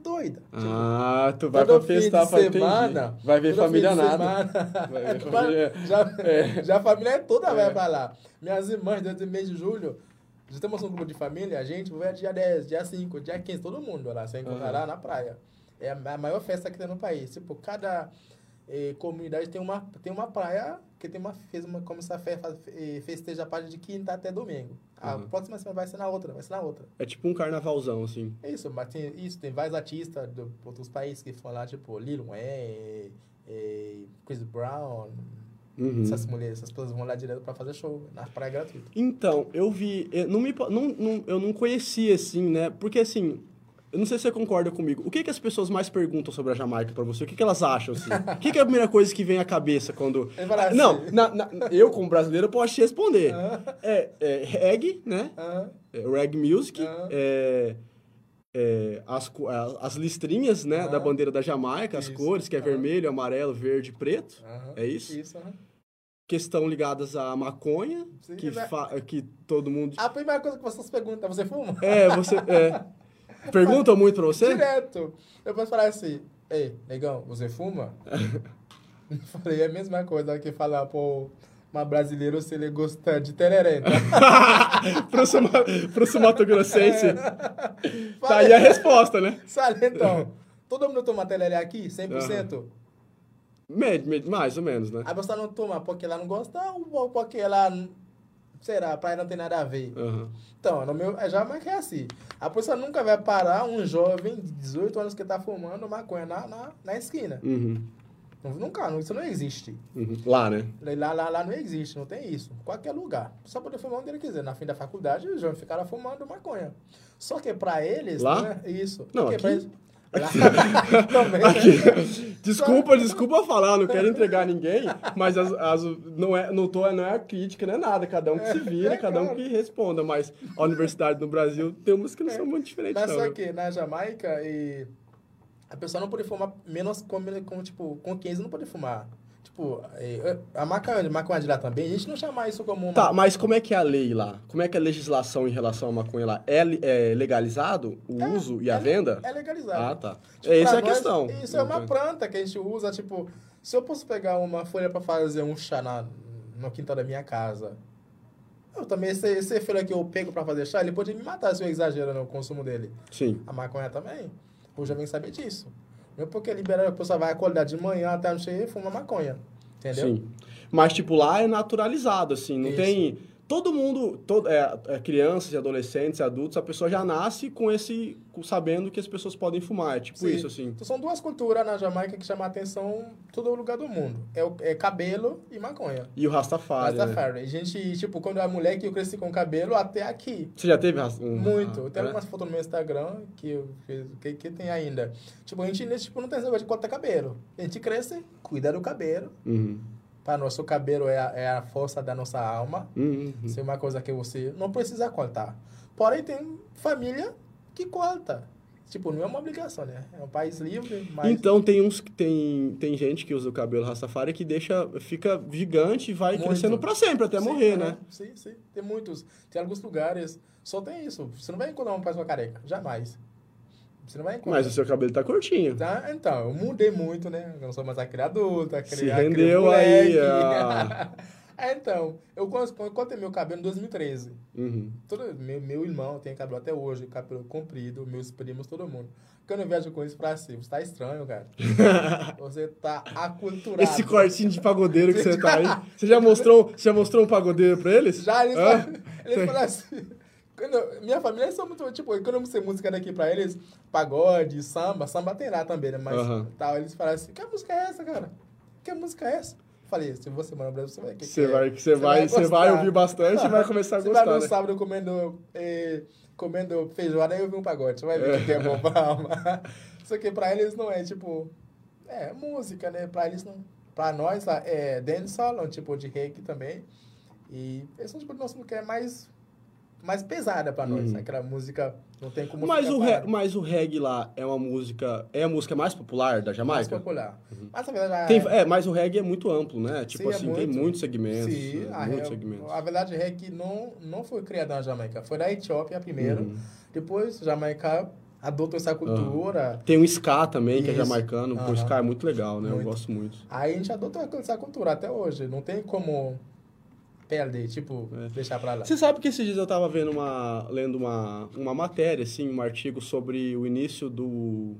doida. Tipo, ah, tu vai pra festar pra semana, Vai ver família nada. Vai ver família. já, é. já a família toda é. vai pra lá. Minhas irmãs, desde o mês de julho, já temos um grupo de família, a gente vai dia 10, dia 5, dia 15, todo mundo lá, sem encontrar uhum. lá na praia. É a maior festa que tem no país. Tipo, cada eh, comunidade tem uma, tem uma praia que tem uma, fez uma, como essa eh, festeja a parte de quinta até domingo. A uhum. próxima semana vai ser na outra, vai ser na outra. É tipo um carnavalzão, assim. Isso, mas tem, isso, tem vários artistas de outros países que foram lá, tipo Lil Wayne, eh, Chris Brown, Uhum. Essas mulheres, essas pessoas vão lá direto para fazer show na praia gratuita. Então, eu vi, eu não, me, não, não, eu não conhecia assim, né? Porque assim, eu não sei se você concorda comigo. O que, que as pessoas mais perguntam sobre a Jamaica para você? O que, que elas acham, assim? o que, que é a primeira coisa que vem à cabeça quando... É não, na, na, eu, como brasileiro, posso te responder. é, é, reggae, né? É, reggae music. É, é, as, as listrinhas, né? Da bandeira da Jamaica, as cores, que é vermelho, amarelo, verde preto. É isso? Isso, questão ligadas à maconha, Sim, que, né? que todo mundo... A primeira coisa que vocês perguntam, você fuma? É, você... É. Perguntam muito pra você? Direto. Eu posso falar assim, ei, negão, você fuma? eu falei, é a mesma coisa que falar, pô, uma brasileira se ele gosta de tereré. pro, suma, pro sumatogrossense. É. Tá aí a resposta, né? Sabe, então, todo mundo toma tereré aqui, 100%? Uhum. Med, med, mais ou menos, né? A pessoa não toma porque ela não gosta ou porque ela será? Praia não tem nada a ver. Uhum. Então, no meu, é já mais que é assim. A pessoa nunca vai parar um jovem de 18 anos que está fumando maconha na, na, na esquina. Uhum. Nunca, isso não existe. Uhum. Lá, né? Lá, lá, lá não existe, não tem isso. Qualquer lugar. Só poder fumar onde ele quiser. Na fim da faculdade, os jovens ficaram fumando maconha. Só que para eles, lá? Né, isso. Não, aqui... Eles, Aqui, desculpa, desculpa falar, não quero entregar ninguém, mas as, as, não, é, não, tô, não é a crítica, não é nada. Cada um que se vira, é, cada um que responda. Mas a universidade no Brasil tem umas que não são muito diferentes. Mas só que na Jamaica e a pessoa não pode fumar menos com, com, tipo, com 15 não pode fumar. Tipo, é, a maconha, maconha de lá também, a gente não chama isso como uma... Tá, mas como é que é a lei lá? Como é que é a legislação em relação à maconha lá? É, é legalizado o é, uso e a é, venda? É legalizado. Ah, tá. Tipo, Essa é a questão. Isso é uma planta que a gente usa, tipo... Se eu posso pegar uma folha para fazer um chá na, no quintal da minha casa, eu também, esse, esse folha que eu pego para fazer chá, ele pode me matar se eu exagero no consumo dele. Sim. A maconha também. O jovem sabe disso. Não é porque liberar a pessoa vai acordar de manhã até não sei e fuma maconha. Entendeu? Sim. Mas, tipo, lá é naturalizado, assim, não Isso. tem. Todo mundo, todo, é, é, crianças, adolescentes, adultos, a pessoa já nasce com esse. Com, sabendo que as pessoas podem fumar. É tipo Sim. isso, assim. Então, são duas culturas na Jamaica que chamam a atenção todo lugar do mundo. É, o, é cabelo e maconha. E o Rastafari. Rastafari. Né? Gente, tipo, quando eu era moleque, eu cresci com cabelo até aqui. Você já teve um... Muito. Ah, tem é? algumas fotos no meu Instagram que, eu, que, que tem ainda. Tipo, a gente tipo, não tem esse negócio de cortar cabelo. A gente cresce, cuida do cabelo. Uhum para nosso cabelo é a, é a força da nossa alma. Uhum. Isso é uma coisa que você não precisa cortar. Porém, tem família que corta. Tipo, não é uma obrigação, né? É um país livre, mas... Então, tem uns tem, tem gente que usa o cabelo Rastafari que deixa, fica gigante e vai Muito. crescendo para sempre, até sim, morrer, é, né? Sim, sim. Tem muitos. Tem alguns lugares, só tem isso. Você não vai encontrar uma pessoa careca. Jamais. Você não vai encontrar. Mas o seu cabelo tá curtinho. Tá? Então, eu mudei muito, né? Eu não sou mais aquele adulto, aquele Se rendeu aí, é, então, eu cortei meu cabelo em 2013. Uhum. Todo, meu, meu irmão tem cabelo até hoje, cabelo comprido, meus primos, todo mundo. Quando eu viajo com isso pra cima, você tá estranho, cara. você tá aculturado. Esse cortinho de pagodeiro que você tá aí. Você já mostrou, já mostrou um pagodeiro pra eles? Já, eles, ah? falam, eles falam assim Quando, minha família é só muito, tipo, quando eu mostrei música daqui pra eles, pagode, samba, samba tem lá também, né? Mas Aham. tal, eles falaram assim, que música é essa, cara? Que música é essa? Falei, se você morar no Brasil, você vai... Que Você que é? vai, você vai, você vai gostar. ouvir bastante e vai começar a Você vai gostar, no né? sábado comendo, eh, comendo feijoada e ouvir um pagode. Você vai ver o que é bom pra alma. Só que pra eles não é, tipo... É, música, né? Pra eles não... Pra nós, é dancehall, é um tipo de reggae também. E é um tipo nossa música que é mais... Mais pesada pra nós. Uhum. Aquela música não tem como Mas o, re, mas o reggae lá é uma música. É a música mais popular da mais Jamaica? popular. Mas na verdade... Tem, é, mas o reggae é muito amplo, né? Tipo Sim, é assim, tem muito. muitos segmentos. Sim, né? a, muitos segmentos. a verdade é que não, não foi criada na Jamaica. Foi da Etiópia primeiro. Uhum. Depois, Jamaica adotou essa cultura. Tem o ska também, que é Isso. jamaicano. Pô, o ska é muito legal, né? Eu Muito. gosto muito. Aí a gente adotou essa cultura até hoje. Não tem como perder, tipo, É. deixar pra lá. Você sabe que esses dias eu tava vendo uma. lendo uma, uma matéria, assim, um artigo sobre o início do,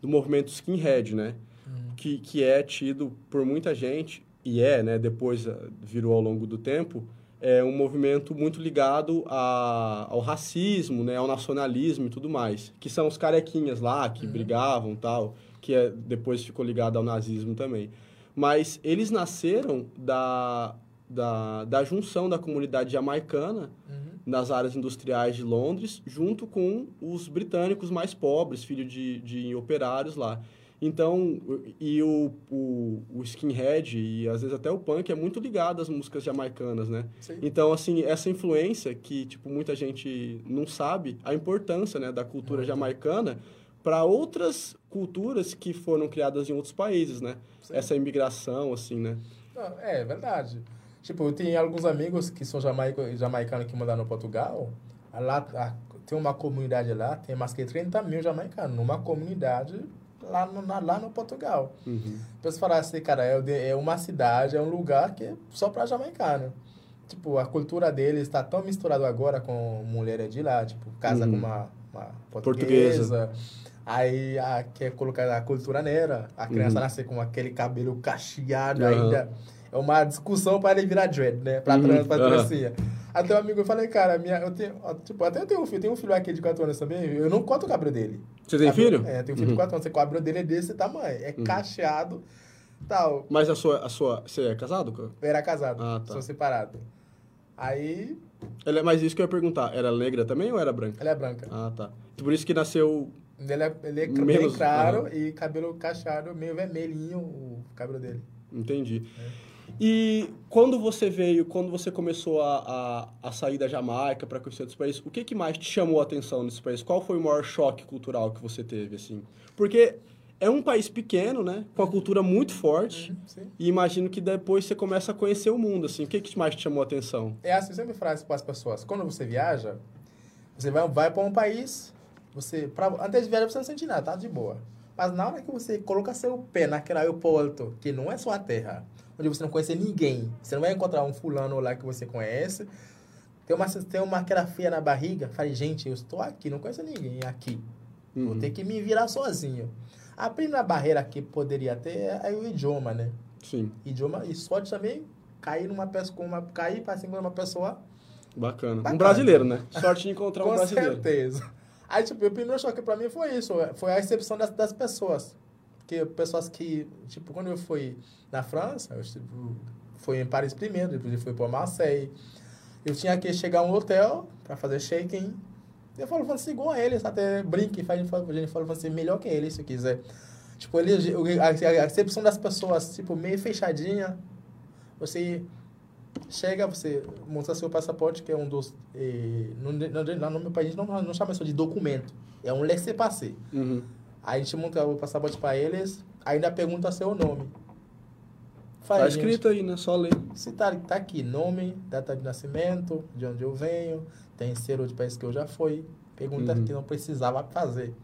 do movimento skinhead, né? Uhum. Que, que é tido por muita gente, e é, né? Depois ah, virou ao longo do tempo, é um movimento muito ligado a, ao racismo, né? Ao nacionalismo e tudo mais. Que são os carequinhas lá, que brigavam tal, que é, depois ficou ligado ao nazismo também. Mas eles nasceram da, da, da junção da comunidade jamaicana Uhum. nas áreas industriais de Londres, junto com os britânicos mais pobres, filhos de, de operários lá. Então, e o, o, o skinhead e às vezes até o punk é muito ligado às músicas jamaicanas, né? Sim. Então, assim, essa influência que, tipo, muita gente não sabe, a importância, né, da cultura jamaicana para outras culturas que foram criadas em outros países, né? Sim. Essa imigração, assim, né? Não, é verdade. Tipo, eu tenho alguns amigos que são jamaico, jamaicanos que moraram no Portugal. Lá, a- tem uma comunidade lá, tem mais que 30 mil jamaicanos. Numa comunidade lá no, na- lá no Portugal. Uhum. A pessoa fala assim, cara, é, é uma cidade, é um lugar que é só pra jamaicano. Tipo, a cultura deles está tão misturada agora com mulheres de lá, tipo, casa Uhum. com uma, uma Portuguesa. portuguesa. Aí a, quer colocar a cultura negra, a criança Uhum. nasce com aquele cabelo cacheado ainda. É uma discussão para ele virar dread, né? Pra Uhum. trans, pra Aham. trancinha. Até um amigo, eu falei, cara, minha, eu tenho, tipo, até eu tenho um filho, tenho um filho aqui de 4 anos também, eu não corto o cabelo dele. Você tem filho? É, tenho um filho Uhum. de 4 anos, o cabelo dele é desse tamanho, é Uhum. cacheado, tal. Mas a sua, a sua... Você é casado? cara? Eu era casado, Ah, tá. sou separado. Aí, Ela, mas isso que eu ia perguntar, era negra também ou era branca? ela é branca. Ah, tá. Por isso que nasceu. Ele é, ele é Menos- bem claro aham. e cabelo cacheado, meio vermelhinho o cabelo dele. Entendi. É. E quando você veio, quando você começou a, a, a sair da Jamaica para conhecer outros países, o que, que mais te chamou a atenção nesse país? Qual foi o maior choque cultural que você teve, assim? Porque é um país pequeno, né? Com a cultura muito forte. Uhum. E imagino que depois você começa a conhecer o mundo, assim. O que, que mais te chamou a atenção? É assim, eu sempre frase para as pessoas. Quando você viaja, você vai, vai para um país, você pra, antes de viajar você não sente nada, tá de boa. Mas na hora que você coloca seu pé naquele aeroporto, que não é sua terra, onde você não conhece ninguém, você não vai encontrar um fulano lá que você conhece, tem uma, tem uma aquela feia na barriga, falei, gente, eu estou aqui, não conheço ninguém aqui. Vou Uhum. ter que me virar sozinho. A primeira barreira que poderia ter é o idioma, né? Sim, Idioma e sorte também cair numa pessoa, com uma, cair para cima de uma pessoa bacana. Um Bacana. brasileiro, né? Sorte de encontrar um Com brasileiro. certeza. Aí, tipo, o primeiro choque pra mim foi isso, foi a excepção das, das pessoas. Porque pessoas que, tipo, quando eu fui na França, eu tipo, fui em Paris primeiro, depois fui para Marseille. Eu tinha que chegar a um hotel para fazer check-in. Eu falo assim, igual a eles, até brinque, a gente fala, a gente fala assim, melhor que ele, se quiser. Tipo, ele, a, a recepção das pessoas, tipo, meio fechadinha. Você chega, você mostra seu passaporte, que é um dos... Eh, no, no, no meu país não, não chama isso de documento, é um laissez-passer. Uhum. Aí a gente monta o passaporte para eles, ainda pergunta seu nome. Fala, Tá gente, escrito aí, né? Só ler. se tá, tá aqui, nome, data de nascimento, de onde eu venho, tem selo de país que eu já fui. Pergunta Uhum. que não precisava fazer.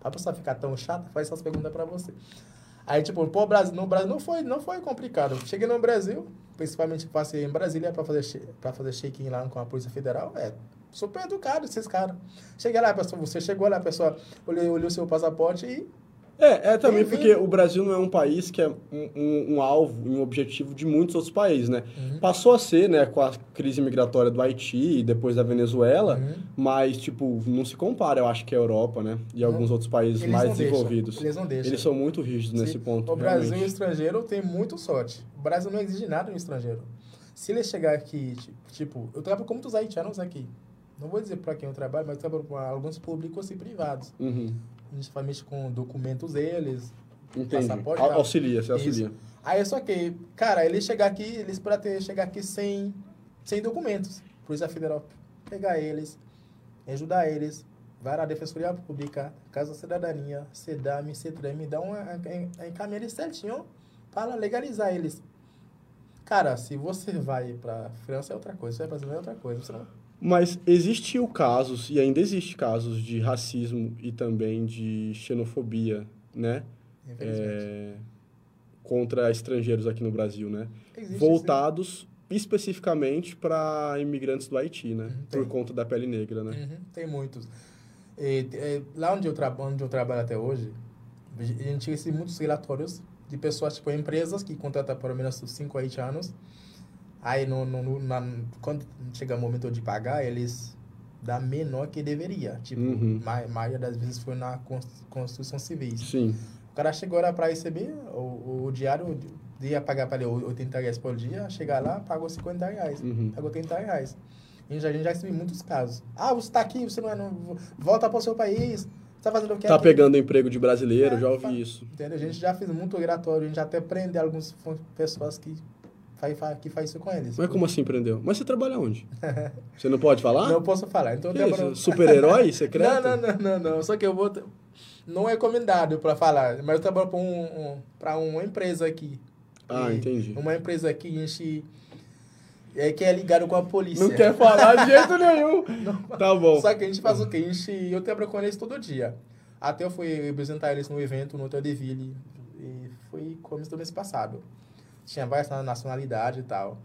Pra pessoa ficar tão chata, faz essas perguntas pra você. Aí, tipo, pô, Brasil, no Brasil não foi, não foi complicado. Cheguei no Brasil, principalmente passei em Brasília pra fazer, pra fazer check-in lá com a Polícia Federal. É super educado esses caras. Cheguei lá, a pessoa, você chegou lá, a pessoa olhou, olhou seu passaporte e É, é também porque o Brasil não é um país que é um, um, um alvo, um objetivo de muitos outros países, né? Uhum. Passou a ser, né, com a crise migratória do Haiti e depois da Venezuela, uhum. mas, tipo, não se compara, eu acho que a Europa, né? E alguns outros países Eles mais desenvolvidos. Eles não deixam. Eles são muito rígidos Sim. nesse ponto. O Brasil e o estrangeiro tem muito sorte. O Brasil não exige nada no estrangeiro. Se ele chegar aqui, tipo, eu trabalho com muitos haitianos aqui. Não vou dizer para quem eu trabalho, mas eu trabalho com alguns públicos e privados. Uhum. A gente faz mexer com documentos deles, Entendi. passaporte. Auxilia, você auxilia. Isso. Aí só que, cara, ele chegar aqui, eles podem ter chegar aqui sem, sem documentos. Polícia Federal pegar eles, ajudar eles, vai na Defensoria Pública, Casa Cidadania, CEDAM, CETREM, dá uma encaminha eles certinho para legalizar eles. Cara, se você vai para França é outra coisa, você vai para é outra coisa. Você não... Mas existiu casos, e ainda existe casos, de racismo e também de xenofobia, né? É, contra estrangeiros aqui no Brasil, né? Existe, Voltados sim. especificamente para imigrantes do Haiti, né? Uhum, Por conta da pele negra, né? Uhum, tem muitos. E, e, lá onde eu, onde eu trabalho até hoje, a gente recebe muitos relatórios de pessoas, tipo, empresas que contratam pelo menos 5 haitianos. Aí, no, no, na, quando chega o momento de pagar, eles dão menor que deveria. Tipo, uhum. a maioria das vezes foi na construção civil. Sim. O cara chegou lá para receber o, o diário, ia pagar para ele 80 reais por dia, chegar lá, pagou 50 reais. Uhum. Pagou 30 reais. A gente, a gente já recebeu muitos casos. Ah, você está aqui, você não é. Não, volta para o seu país tá fazendo o que Tá aqui? pegando emprego de brasileiro, é, já ouvi isso. Entendeu? A gente já fez muito relatório, a gente já até prende algumas pessoas que faz, que faz isso com eles. Mas como assim prendeu? Mas você trabalha onde? você não pode falar? Não posso falar. Então trabalho... Super-herói secreto? não, não, não, não, não. Só que eu vou... Não é recomendado para falar, mas eu trabalho para um, um, pra uma empresa aqui. Ah, e entendi. Uma empresa aqui, a gente... É que é ligado com a polícia. Não quer falar de jeito nenhum. Não, tá bom. Só que a gente faz o quê? A gente, eu trabalho com eles todo dia. Até eu fui representar eles no evento no Hotel de Ville. E foi começo do mês passado. Tinha várias nacionalidades e tal.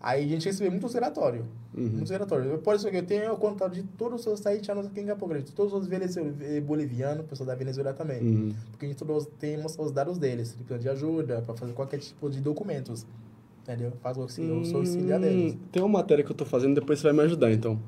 Aí a gente recebeu muitos relatórios. Uhum. Muitos relatórios. Por isso que eu tenho o contato de todos os haitianos aqui em Campo Grande. Todos os eh, bolivianos, pessoas da Venezuela também. Uhum. Porque a gente todos temos os dados deles. Precisam de ajuda para fazer qualquer tipo de documentos. Entendeu? Faz o auxílio, hum, eu sou auxiliar deles. Tem uma matéria que eu tô fazendo, depois você vai me ajudar, então.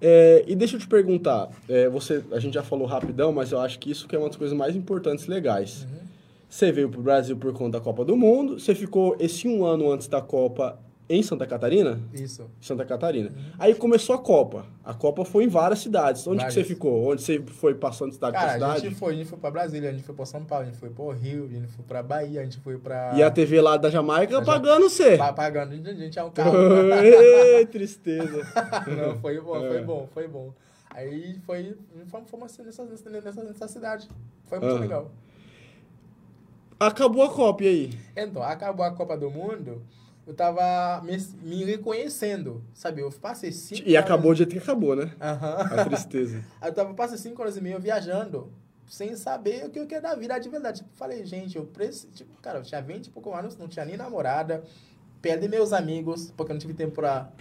É, e deixa eu te perguntar, é, você, a gente já falou rapidão, mas eu acho que isso que é uma das coisas mais importantes e legais. Uhum. Você veio para o Brasil por conta da Copa do Mundo, você ficou esse um ano antes da Copa em Santa Catarina? Isso. Santa Catarina. Uhum. Aí começou a Copa. A Copa foi em várias cidades. Onde várias. que você ficou? Onde você foi passando cidade Cara, cidade? a gente foi, a gente foi para Brasília, a gente foi para São Paulo, a gente foi para Rio, a gente foi para Bahia, a gente foi para E a TV lá da Jamaica da pagando você. Pagando, a gente é um carro. Ei, tristeza. Não, foi bom, foi é. bom, foi bom. Aí foi, fomos nessa, nessa, nessa cidade. Foi muito legal. Acabou a Copa, e aí? Então, acabou a Copa do Mundo eu tava me, me reconhecendo, sabe? Eu passei cinco E acabou o jeito que acabou, né? Uhum. A tristeza. eu tava, passei cinco horas e meia viajando, sem saber o que eu queria da vida de verdade. Tipo, falei, gente, eu preciso... Tipo, cara, eu tinha 20 e pouco anos, não tinha nem namorada, perdi meus amigos, porque eu não tive tempo pra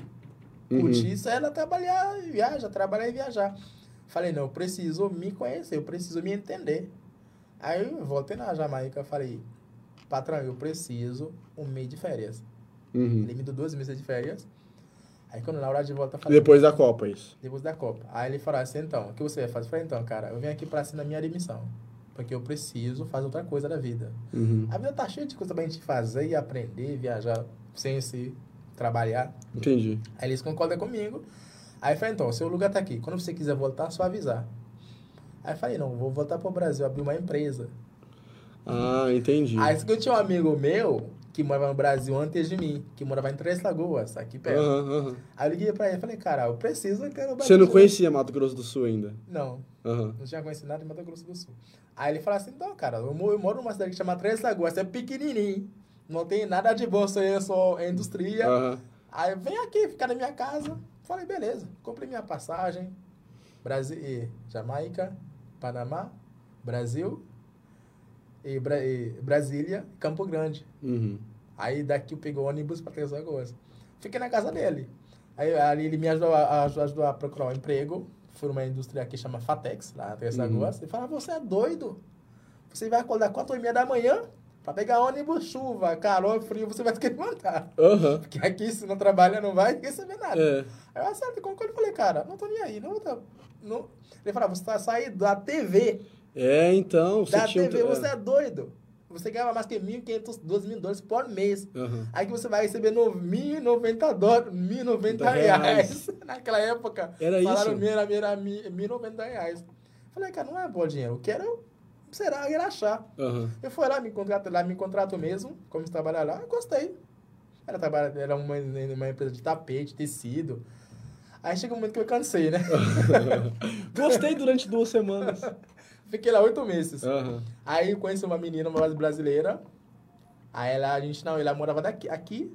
curtir. Uhum. Isso era trabalhar e viajar, trabalhar e viajar. Falei, não, eu preciso me conhecer, eu preciso me entender. Aí eu voltei na Jamaica, falei, patrão, eu preciso um mês de férias. Uhum. Ele me deu duas meses de férias. Aí quando na hora de volta... Falei, depois da Copa, isso? Depois da Copa. Aí ele falou assim, então, o que você vai fazer? Eu falei, então, cara, eu venho aqui pra assinar minha demissão. Porque eu preciso fazer outra coisa da vida. Uhum. A vida tá cheia de coisa pra gente fazer e aprender, viajar sem se trabalhar. Entendi. Aí eles concordam comigo. Aí eu falei, então, seu lugar tá aqui. Quando você quiser voltar, só avisar. Aí falei, não, vou voltar pro Brasil, abrir uma empresa. Ah, entendi. Aí eu tinha um amigo meu que morava no Brasil antes de mim, que morava em Três Lagoas, aqui perto. Uhum, uhum. Aí eu liguei pra ele e falei, cara, eu preciso aqui no Brasil. Você não conhecia Mato Grosso do Sul ainda? Não. Uhum. Não tinha conhecido nada de Mato Grosso do Sul. Aí ele falou assim, então, cara, eu moro numa cidade que chama Três Lagoas, é pequenininho, não tem nada de bolsa, é só indústria. Uhum. Aí vem aqui, ficar na minha casa. Falei, beleza, comprei minha passagem, Brasil, Jamaica, Panamá, Brasil, e, Bra e Brasília, Campo Grande. Uhum. Aí daqui eu peguei o ônibus para Três Lagoas. Fiquei na casa dele. Aí ali ele me ajudou a, ajudou a procurar um emprego. Fui numa indústria que chama Fatex, lá em Três uhum. Lagoas. Ele falou, você é doido? Você vai acordar 4 e meia da manhã pra pegar ônibus, chuva, calor, frio, você vai ter que levantar. Aham. Porque aqui, se não trabalha, não vai receber nada. É. Aí eu acertei com ele e falei, cara, não tô nem aí, não, tá, não. Ele falou, você tá saindo da TV, É, então, você da. TV, um- você é doido. Você ganhava mais que 1.500, 2 mil dólares por mês. Aham. Aí que você vai receber no 1.090 dólares, 1.090 Reais. Naquela época, Era salário isso? era 1.090 reais. Falei, cara, não é bom dinheiro, eu quero, será, relaxar. Aham. Eu fui lá, me contrato lá, me contrato mesmo, como trabalhar lá, eu gostei. Era, trabalhar, era uma, uma empresa de tapete, tecido. Aí chega um momento que eu cansei, né? Gostei durante duas semanas. Fiquei lá oito meses. Aham. Aí eu conheci uma menina, uma brasileira. Aí ela, a gente, não, ela morava daqui, aqui.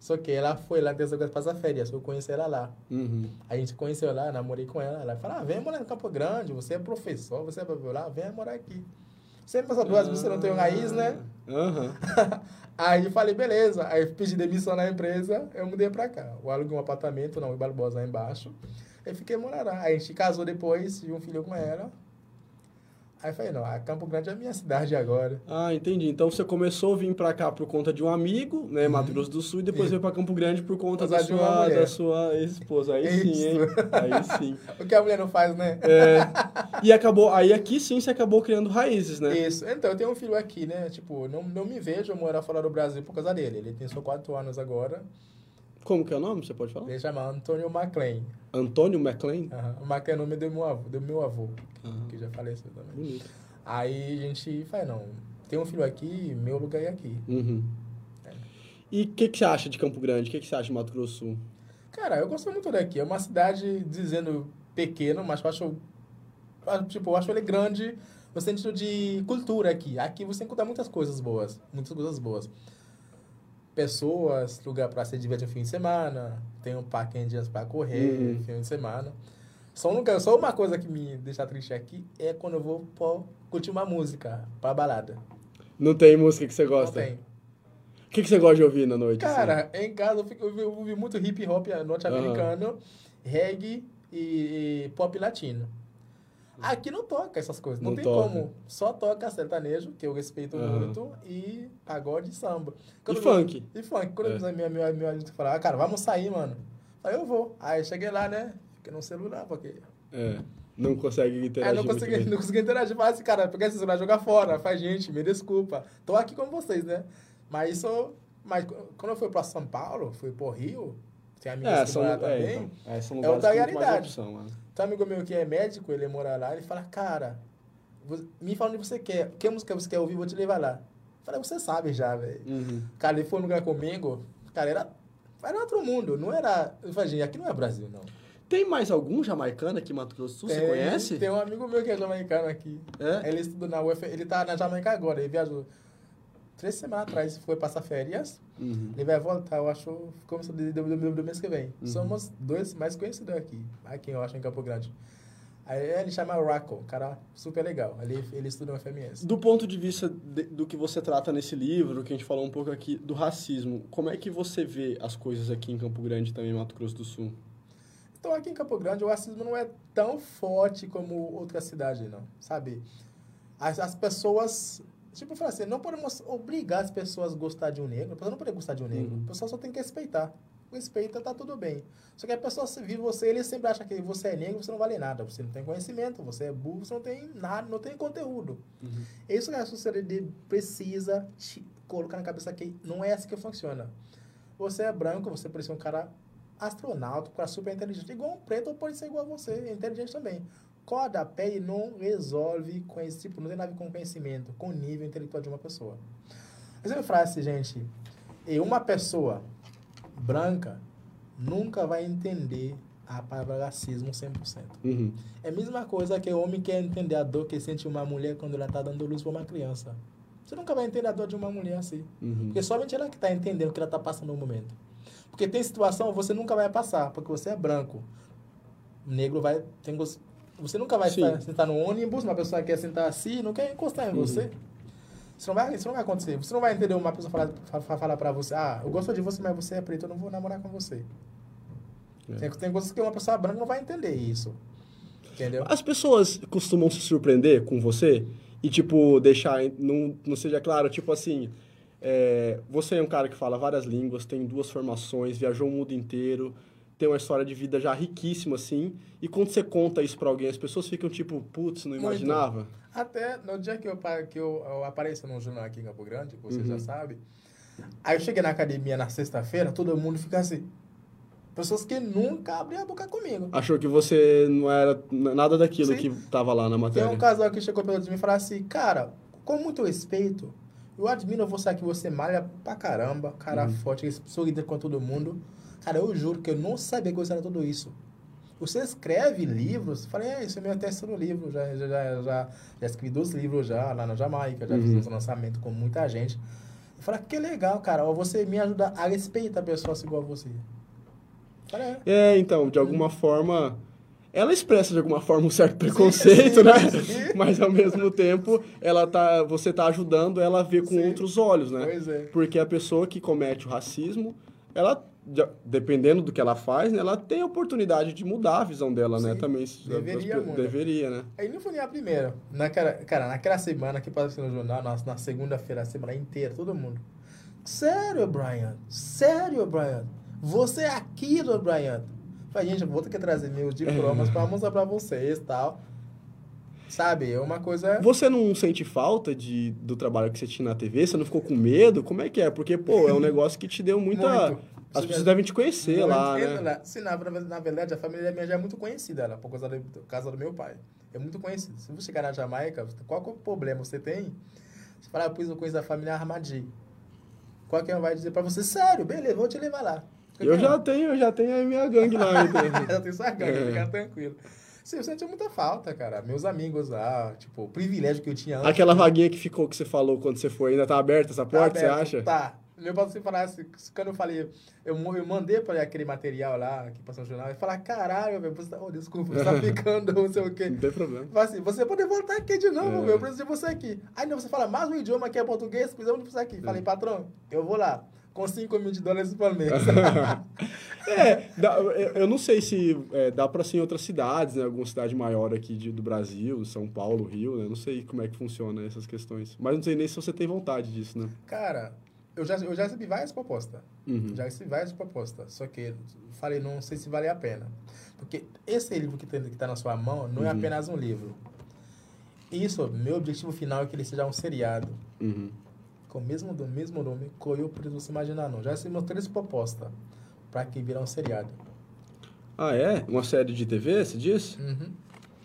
Só que ela foi lá desde agora passar férias. Eu conheci ela lá. Uhum. A gente conheceu lá, namorei com ela. Ela falou, ah, vem morar no Campo Grande, você é professor, você é lá, vem morar aqui. Sempre passa duas, você não tem raiz, né? Aham. Aí eu falei, beleza. Aí pedi demissão na empresa, eu mudei pra cá. Eu aluguei um apartamento na Rui Barbosa, lá embaixo. Aí fiquei morando lá. Aí a gente casou depois, tive um filho com ela. Aí eu falei, não, a Campo Grande é a minha cidade agora. Ah, entendi. Então você começou a vir pra cá por conta de um amigo, né, Mato Grosso do Sul, e depois Isso. veio pra Campo Grande por conta da sua, da sua ex-esposa. Aí sim, Isso. hein? Aí sim. O que a mulher não faz, né? É, e acabou, aí aqui sim você acabou criando raízes, né? Isso. Então, eu tenho um filho aqui, né? Tipo, não, não me vejo morar fora do Brasil por causa dele. Ele tem só quatro anos agora. Como que é o nome? Você pode falar? Ele chama Antônio McLean. Antônio McLean? Aham. O é o nome do meu avô, do meu avô Aham. que já faleceu também. Bonito. Aí a gente fala, não, tem um filho aqui, meu lugar é aqui. Uhum. E o que, que você acha de Campo Grande? O que, que você acha de Mato Grosso Sul? Cara, eu gosto muito daqui. É uma cidade, dizendo pequeno, mas eu acho, tipo, eu acho ele grande no sentido de cultura aqui. Aqui você encontra muitas coisas boas, muitas coisas boas. Pessoas, lugar para se divertir no fim de semana, tem um parque em dias para correr Uhum. no fim de semana. Só, um lugar, só uma coisa que me deixa triste aqui é quando eu vou pô, curtir uma música pra balada. Não tem música que você Não gosta? tem. O que, que você gosta de ouvir na noite? assim? Cara, em casa eu, fico, eu ouvi- muito hip hop norte-americano, reggae e, e pop latino. Aqui não toca essas coisas, não, Não tem toca. como. Só toca sertanejo, que eu respeito Aham. muito, e pagode e samba. E funk? E funk. Quando É. eu minha, minha, minha amiga falava, ah, cara, vamos sair, mano. Aí eu vou. Aí eu cheguei lá, né? Fiquei no celular, porque. É, não consegue interagir não muito consegui, não consegui interagir. Falei assim, cara, pegar esse celular e jogar fora. Faz, gente, me desculpa. Tô aqui com vocês, né? Mas isso. Mas quando eu fui pra São Paulo, fui pro Rio, tem amigos É, que são, é, também. então, é, são é outra realidade. opção, né? Tem um amigo meu que é médico, ele mora lá, ele fala, cara, me fala onde você quer. Que música você quer ouvir, vou te levar lá. Eu falei, você sabe já, velho. Uhum. Cara, ele foi no lugar comigo, cara, era, era outro mundo, não era... Eu falei, gente, aqui não é Brasil, não. Tem mais algum jamaicano aqui em Mato Grosso Sul? Você Tem- conhece? Tem um amigo meu que é jamaicano aqui. É? Ele estuda na UF, ele tá na Jamaica agora, ele viajou três semanas atrás, foi passar férias. Uhum. Ele vai voltar, eu acho, começo do, do, do, do mês que vem. Uhum. Somos dois mais conhecidos aqui, aqui eu acho, em Campo Grande. Aí ele chama Racco, cara super legal. Ele, ele estuda no FMS. Do ponto de vista de- do que você trata nesse livro, que a gente falou um pouco aqui, do racismo, como é que você vê as coisas aqui em Campo Grande também em Mato Grosso do Sul? Então aqui em Campo Grande o racismo não é tão forte como outra cidade, não, sabe? As, as pessoas, tipo, eu falo assim, não podemos obrigar as pessoas a gostar de um negro, a pessoa não pode gostar de um negro, Uhum. a pessoa só tem que respeitar. Respeita, tá tudo bem. Só que a pessoa vive você, ele sempre acha que você é negro, você não vale nada, você não tem conhecimento, você é burro, você não tem nada, não tem conteúdo. Uhum. É isso que a sociedade precisa te colocar na cabeça que não é assim que funciona. Você é branco, você precisa ser um cara astronauta, um cara super inteligente. Igual um preto pode ser igual a você, inteligente também. Cor da pele não resolve com esse tipo, não tem nada a ver com conhecimento, com o nível intelectual de uma pessoa. Mas eu falo assim, gente, e uma pessoa branca nunca vai entender a palavra racismo 100%. Uhum. É a mesma coisa que o homem quer entender a dor que sente uma mulher quando ela está dando luz para uma criança. Você nunca vai entender a dor de uma mulher assim. Uhum. Porque somente ela que está entendendo o que ela está passando no momento. Porque tem situação que você nunca vai passar, porque você é branco. O negro vai. Tem, você nunca vai estar, sentar no ônibus, uma pessoa quer sentar assim, não quer encostar em Uhum. você. Isso não, vai, isso não vai acontecer. Você não vai entender uma pessoa falar, fa- fa- falar pra você, ah, eu gosto de você, mas você é preto, eu não vou namorar com você. É. Tem, tem coisas que uma pessoa branca não vai entender isso. Entendeu? As pessoas costumam se surpreender com você E, tipo, deixar, não, não seja claro, tipo assim, é, você é um cara que fala várias línguas, tem duas formações, viajou o mundo inteiro, tem uma história de vida já riquíssima, assim, e quando você conta isso para alguém, as pessoas ficam tipo, putz, não imaginava? Muito. Até no dia que eu, que eu, eu apareço num jornal aqui em Campo Grande, que você uhum. já sabe, aí eu cheguei na academia na sexta-feira, todo mundo fica assim, Pessoas que nunca abriam a boca comigo. Achou que você não era nada daquilo Sim. que estava lá na matéria. Tem um casal que chegou perto de mim e falou assim, cara, com muito respeito, eu admiro você que você malha pra caramba, cara uhum. forte, sorrida com todo mundo. Cara, eu juro que eu não sabia que você era tudo isso. Você escreve livros? Falei, é, isso é meu terceiro livro. Já, já, já, já, já escrevi dois livros já lá na Jamaica, já uhum. fiz um lançamento com muita gente. Eu falei, que legal, cara. Você me ajuda a respeitar pessoas igual a você. É, então, de alguma forma, ela expressa de alguma forma um certo preconceito, sim, sim, né? Sim. Mas ao mesmo tempo, ela tá, você tá ajudando ela a ver com outros olhos, né? Pois é. Porque a pessoa que comete o racismo, ela dependendo do que ela faz, né, ela tem a oportunidade de mudar a visão dela, né? Também deveria, deveria, né? Aí não foi nem a primeira. Naquela, cara, naquela semana que passou no jornal, na, na segunda-feira, a semana inteira, todo mundo. Sério, Brian? Sério, Brian? Você é aquilo, Brian. Falei, gente, eu vou ter que trazer meus diplomas para mostrar para vocês e tal. Sabe, é uma coisa... Você não sente falta de, do trabalho que você tinha na TV? Você não ficou com medo? Como é que é? Porque, pô, é um negócio que te deu muita... As pessoas devem te conhecer lá, né? Na, na verdade, a família minha já é muito conhecida lá, por causa da casa do meu pai. É muito conhecida. Se você chegar na Jamaica, qual é o problema você tem? Você fala, ah, eu pus uma coisa da família Armadi. Qualquer um vai dizer pra você, sério, beleza, vou te levar lá. Eu já tenho, eu já tenho a minha gangue lá. Então. já tenho sua gangue, é. fica tranquilo. Sim, eu senti muita falta, cara. Meus amigos lá, tipo, o privilégio que eu tinha antes. Aquela vaguinha que ficou, que você falou quando você foi, ainda tá aberta essa porta, tá aberto, você acha? Tá. Meu pai se falasse, quando eu falei, eu, eu mandei para aquele material lá, que passou no jornal, e falar, caralho, velho, você tá, oh, desculpa, você tá ficando, não sei o quê. Não tem problema. Fala assim, você pode voltar aqui de novo, é. eu preciso de você aqui. Aí não, você fala, mais um idioma que é português, precisamos de você aqui. É. Falei, patrão, eu vou lá com 5 mil de dólares por mês. é, dá, eu não sei se é, dá para ser em outras cidades, né? Alguma cidade maior aqui de, do Brasil, São Paulo, Rio, né? Não sei como é que funciona essas questões. Mas não sei nem se você tem vontade disso, né? Cara, eu já, eu já recebi várias propostas. Uhum. Já recebi várias propostas. Só que falei, não sei se vale a pena. Porque esse livro que está na sua mão não é uhum. é apenas um livro. Isso, meu objetivo final é que ele seja um seriado. Uhum com o mesmo, do mesmo nome, Coyo por você imaginar não. Já recebemos três propostas para que virar um seriado. Ah, é? Uma série de TV, você disse? Uhum.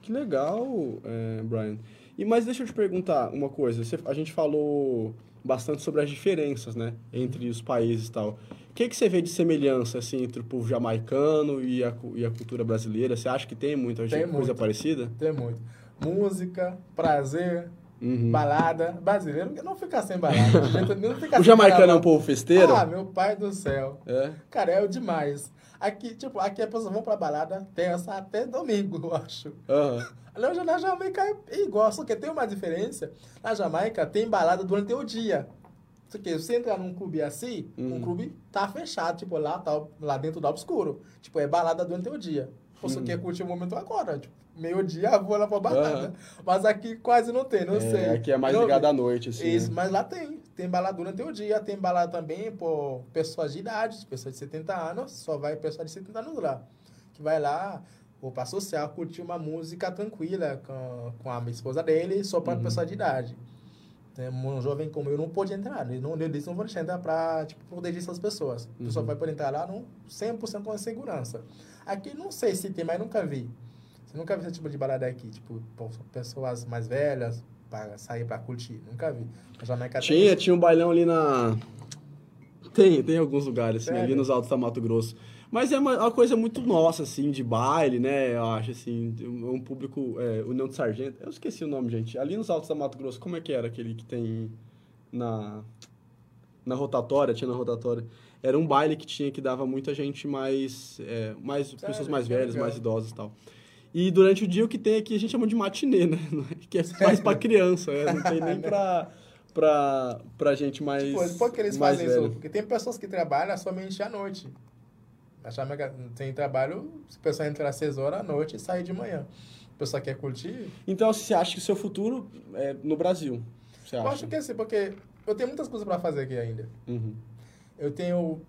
Que legal, é, Brian. E, mas deixa eu te perguntar uma coisa. Você, a gente falou bastante sobre as diferenças, né? Entre os países e tal. O que, que você vê de semelhança, assim, entre o povo jamaicano e a, e a cultura brasileira? Você acha que tem muita tem coisa muito. parecida? Tem muito. Música, prazer, Uhum. Balada. Brasileiro não fica sem balada. Não fica o jamaicano é um povo festeiro? Ah, meu pai do céu. É? Cara, é o demais. Aqui, tipo, aqui as pessoas vão pra balada terça até domingo, eu acho. Uhum. Na, na Jamaica é igual, só que tem uma diferença. Na Jamaica tem balada durante o dia. Só que você entra num clube assim, uhum. um clube tá fechado, tipo, lá, tá, lá dentro do obscuro. Tipo, é balada durante o dia. Você uhum. quer curtir o momento agora, tipo, meio-dia vou lá pra balada. Uhum. Mas aqui quase não tem, não é, sei. Aqui é mais ligado à noite, assim. Isso, né? mas lá tem. Tem balada durante o dia, tem balada também por pessoas de idade, pessoas de 70 anos, só vai pessoas de 70 anos lá. Que vai lá, ou pra social, curtir uma música tranquila com, com a minha esposa dele, só para uhum. pessoas de idade. Um jovem como eu não pode entrar, eles não, eles não vão deixar entrar para tipo, proteger essas pessoas. Uhum. Pessoa vai poder entrar lá no 100% com segurança. Aqui não sei se tem, mas nunca vi. Nunca viu esse tipo de balada aqui? Tipo, pessoas mais velhas para sair para curtir. Nunca vi. Jamaica tinha, tem... tinha um bailão ali na. Tem, tem alguns lugares, assim, ali nos Altos da Mato Grosso. Mas é uma, uma, coisa muito nossa, assim, de baile, né? Eu acho, assim, um público... É, União de Sargento... Eu esqueci o nome, gente. Ali nos Altos da Mato Grosso, como é que era aquele que tem na... Na rotatória, tinha na rotatória. Era um baile que tinha que dava muita gente mais... É, mais Sério? pessoas mais velhas, mais idosas e tal. E durante o dia o que tem aqui a gente chama de matinê, né? Que é mais pra criança, é, não tem nem pra, pra, pra gente mais. Tipo, por que eles fazem velho. isso? Porque tem pessoas que trabalham somente à noite. Tem trabalho, se o pessoal entrar às 6 horas à noite e sair de manhã. pessoa quer curtir. Então, você acha que o seu futuro é no Brasil? Você acha? Eu acho que é assim, porque eu tenho muitas coisas para fazer aqui ainda. Uhum. Eu tenho.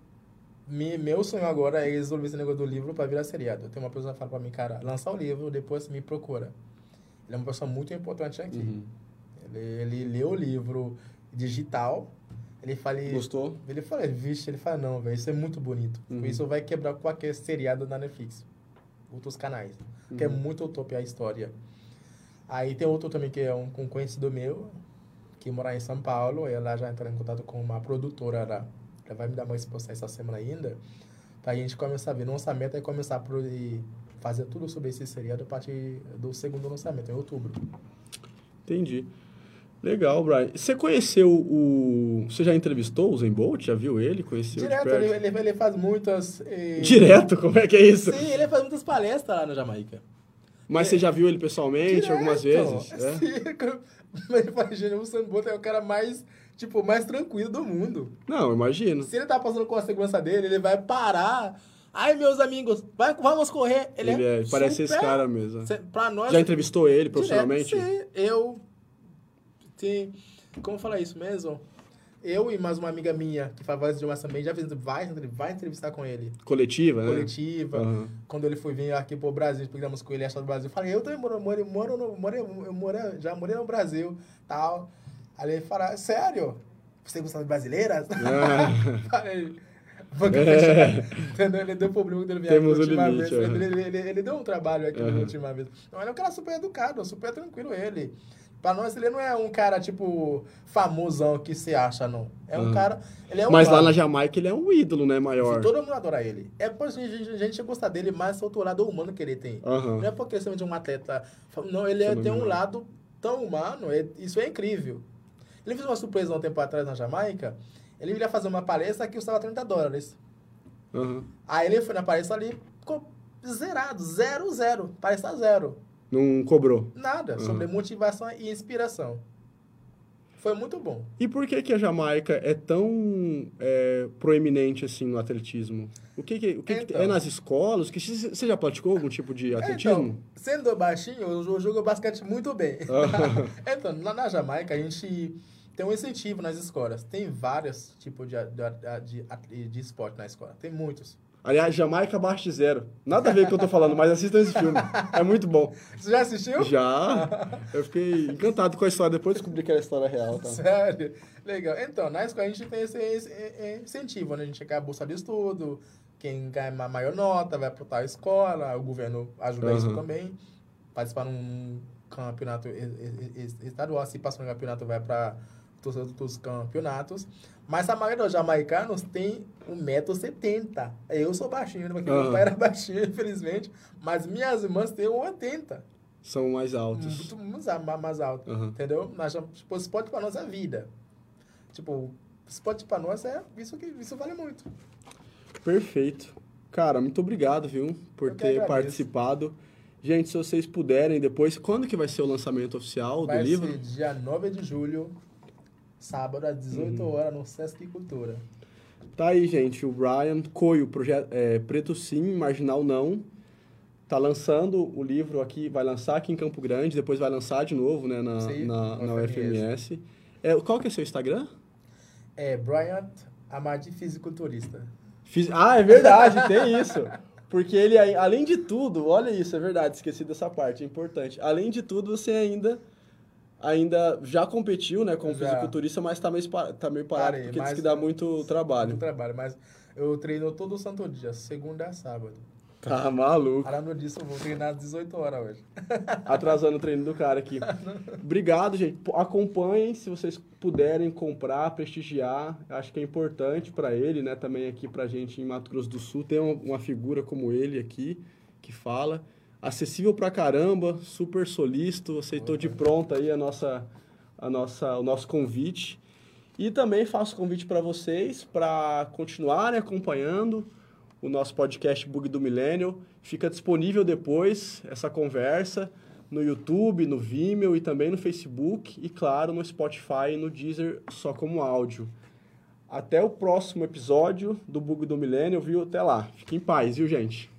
Me, meu sonho agora é resolver esse negócio do livro para virar seriado. Tenho uma pessoa que fala para mim, cara, lançar o livro, depois me procura. Ele é uma pessoa muito importante aqui. Uhum. Ele, ele leu o livro digital. Ele fala. Gostou? Ele fala, vixe, ele fala, não, velho, isso é muito bonito. Uhum. Isso vai quebrar qualquer seriado da Netflix. Outros canais. Que é Uhum. muito top a história. Aí tem outro também que é um, um conhecido meu, que mora em São Paulo. Ela já entrou em contato com uma produtora lá. Vai me dar uma exposição essa semana ainda. Pra gente começar a ver. Nossa meta é começar a fazer tudo sobre esse seriado a partir do segundo lançamento, em outubro. Entendi. Legal, Brian. Você conheceu o. Você já entrevistou o Zen Bolt? Já viu ele? Conheceu Direto, ele, ele, ele faz muitas. eh, Direto? Como é que é isso? Sim, ele faz muitas palestras lá na Jamaica. Mas você já viu ele pessoalmente algumas Direto. vezes? É? Sim, fala, gente, o Sam Bolt é o cara mais, tipo, mais tranquilo do mundo. Não, imagino. Se ele tá passando com a segurança dele, ele vai parar. Ai, meus amigos, vai, vamos correr. Ele, Ele é, parece esse cara mesmo. Pra nós. Já entrevistou ele direto, profissionalmente? Sim, eu. Sim. Como falar isso mesmo? Eu e mais uma amiga minha, que faz voz de idiomas também, já fez, vai, vai entrevistar com ele. Coletiva, né? Coletiva. Aham. Quando ele foi vir aqui pro Brasil, pegamos com ele achado do Brasil. Eu Falei, eu também moro, moro, moro, no, moro, eu moro, já morei no Brasil, tal. Aí ele fala, sério? Você gosta de brasileiras? Ah. Falei, porque É. entendeu? Ele deu problema quando ele veio Temos aqui última limite, vez. aham. Ele, ele, ele deu um trabalho aqui Aham. na última vez. Não, ele é um cara super educado, super tranquilo ele. Pra nós, ele não é um cara, tipo, famosão que se acha, não. É um cara... Ele é um Mas lá na Jamaica ele é um ídolo, né? Maior. Todo mundo adora ele. É por isso que a gente, gosta dele mais outro lado humano que ele tem. Aham. Não é porque ele é um atleta. Não, ele é, tem um lado tão humano. é- isso é incrível. Ele fez uma surpresa um tempo atrás na Jamaica. Ele ia fazer uma palestra que custava 30 dólares. Aham. Aí ele foi na palestra ali, ficou zerado, zero, zero. Palestra zero. Não cobrou. Nada. Uhum. Sobre motivação e inspiração. Foi muito bom. E por que, que a Jamaica é tão é, proeminente assim no atletismo? O que, que, o que, que Então. é nas escolas? Que você já praticou algum tipo de atletismo? Então, sendo baixinho, eu jo- jogo basquete muito bem. Ah. então, na, na Jamaica, a gente tem um incentivo nas escolas. Tem vários tipos de, de, de, de esporte na escola. Tem muitos. Aliás, Jamaica abaixo de zero. Nada a ver com o que eu tô falando, mas assistam esse filme. É muito bom. Você já assistiu? Já. Eu fiquei encantado com a história. Depois descobri que era a história real. Tá? Sério? Legal. Então, na escola a gente tem esse, esse, incentivo, né? A gente quer a bolsa de estudo, quem ganha maior nota vai para tal escola, o governo ajuda isso Aham. também. Participar num campeonato es- es- es- estadual, se passar no campeonato vai para todos os outros campeonatos. Mas a maioria dos jamaicanos tem 1,70m. Eu sou baixinho, né? porque Aham. meu pai era baixinho, infelizmente. Mas minhas irmãs têm 1,80m. São mais altos. Muito mais, mais- mais alto. Aham. Entendeu? Nós, tipo, esporte pra nós é vida. Tipo, esporte pra nós é isso que isso vale muito. Perfeito. Cara, muito obrigado, viu, por Eu ter participado. Gente, se vocês puderem depois, quando que vai ser o lançamento oficial Vai do livro? ser dia 9 de julho, sábado, às 18 Uhum. horas, no Sesc Cultura. Tá aí, gente, o Brian Coio, projeto é, Preto Sim, Marginal Não. Tá lançando o livro aqui, vai lançar aqui em Campo Grande, depois vai lançar de novo, né, na, Sim, na, na UFMS. É, qual que é seu Instagram? É Bryant Amadi Fisiculturista. Fiz- Ah, é verdade, tem isso. Porque ele, além de tudo, olha isso, é verdade, esqueci dessa parte, é importante. Além de tudo, você ainda ainda já competiu, né, como Já. fisiculturista, mas tá meio, tá meio parado, Parei, porque diz que dá muito trabalho. Muito trabalho, mas eu treino todo santo dia, segunda a sábado. Tá maluco. Além disso, eu vou treinar às 18 horas hoje. Atrasando o treino do cara aqui. Obrigado, gente. Acompanhem, se vocês puderem comprar, prestigiar. Acho que é importante para ele, né? Também aqui pra gente em Mato Grosso do Sul. Tem uma, uma figura como ele aqui, que fala. Acessível pra caramba, super solícito. Aceitou de pronta aí a nossa, a nossa, o nosso convite. E também faço convite para vocês para continuarem acompanhando o nosso podcast Bug do Millennial. Fica disponível depois essa conversa no YouTube, no Vimeo e também no Facebook e, claro, no Spotify e no Deezer só como áudio. Até o próximo episódio do Bug do Millennial, viu? Até lá. Fique em paz, viu, gente?